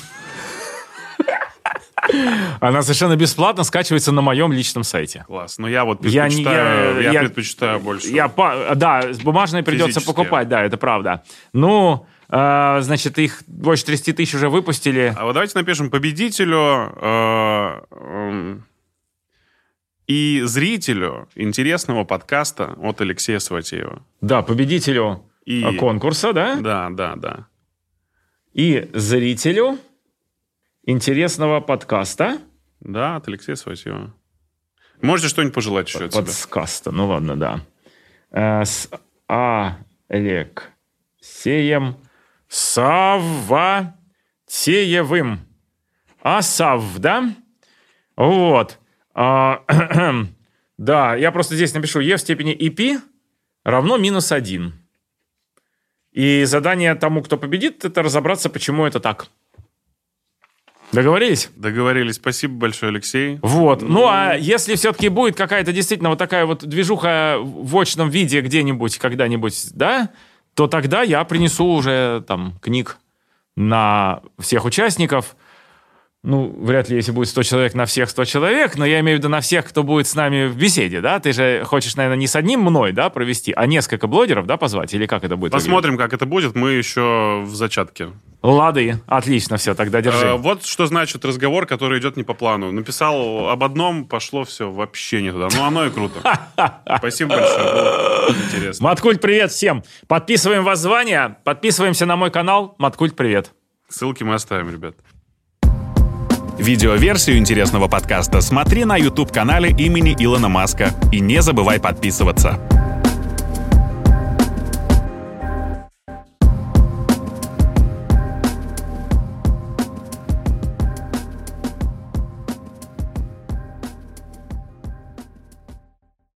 <laughs> Она совершенно бесплатно скачивается на моем личном сайте. Класс. Но я вот предпочитаю, я, я, я, предпочитаю больше. Я, да, бумажные придется покупать, да, это правда. Ну, э, значит, их больше 30 тысяч уже выпустили. А вот давайте напишем победителю... Э, э, и зрителю интересного подкаста от Алексея Сватеева. Да, победителю И- конкурса, да? Да, да, да. И зрителю интересного подкаста. Да, от Алексея Сватеева. Можете что-нибудь пожелать еще от себя? Подкаста, ну ладно, да. Э, С Алексеем Савватеевым. Асав, да? Вот. А, <clears throat> да, я просто здесь напишу e в степени EP равно минус 1. И задание тому, кто победит, это разобраться, почему это так. Договорились? Договорились. Спасибо большое, Алексей. Вот. Ну, а если все-таки будет какая-то действительно вот такая вот движуха в очном виде где-нибудь, когда-нибудь, да, то тогда я принесу уже там книг на всех участников. Ну, вряд ли, если будет 100 человек, на всех 100 человек, но я имею в виду на всех, кто будет с нами в беседе, да? Ты же хочешь, наверное, не с одним мной, да, провести, а несколько блогеров, да, позвать? Или как это будет? Посмотрим, как это будет. Мы еще в зачатке. выглядеть? Лады. Отлично, все, тогда держи. Э, вот что значит разговор, который идет не по плану. Написал об одном, пошло все вообще не туда. Ну, оно и круто. <laughs> Спасибо большое. Интересно. Маткульт, привет всем! Подписываем воззвание, подписываемся на мой канал. Маткульт, привет. Ссылки мы оставим, ребят. Видеоверсию интересного подкаста смотри на YouTube-канале имени Илона Маска. И не забывай подписываться.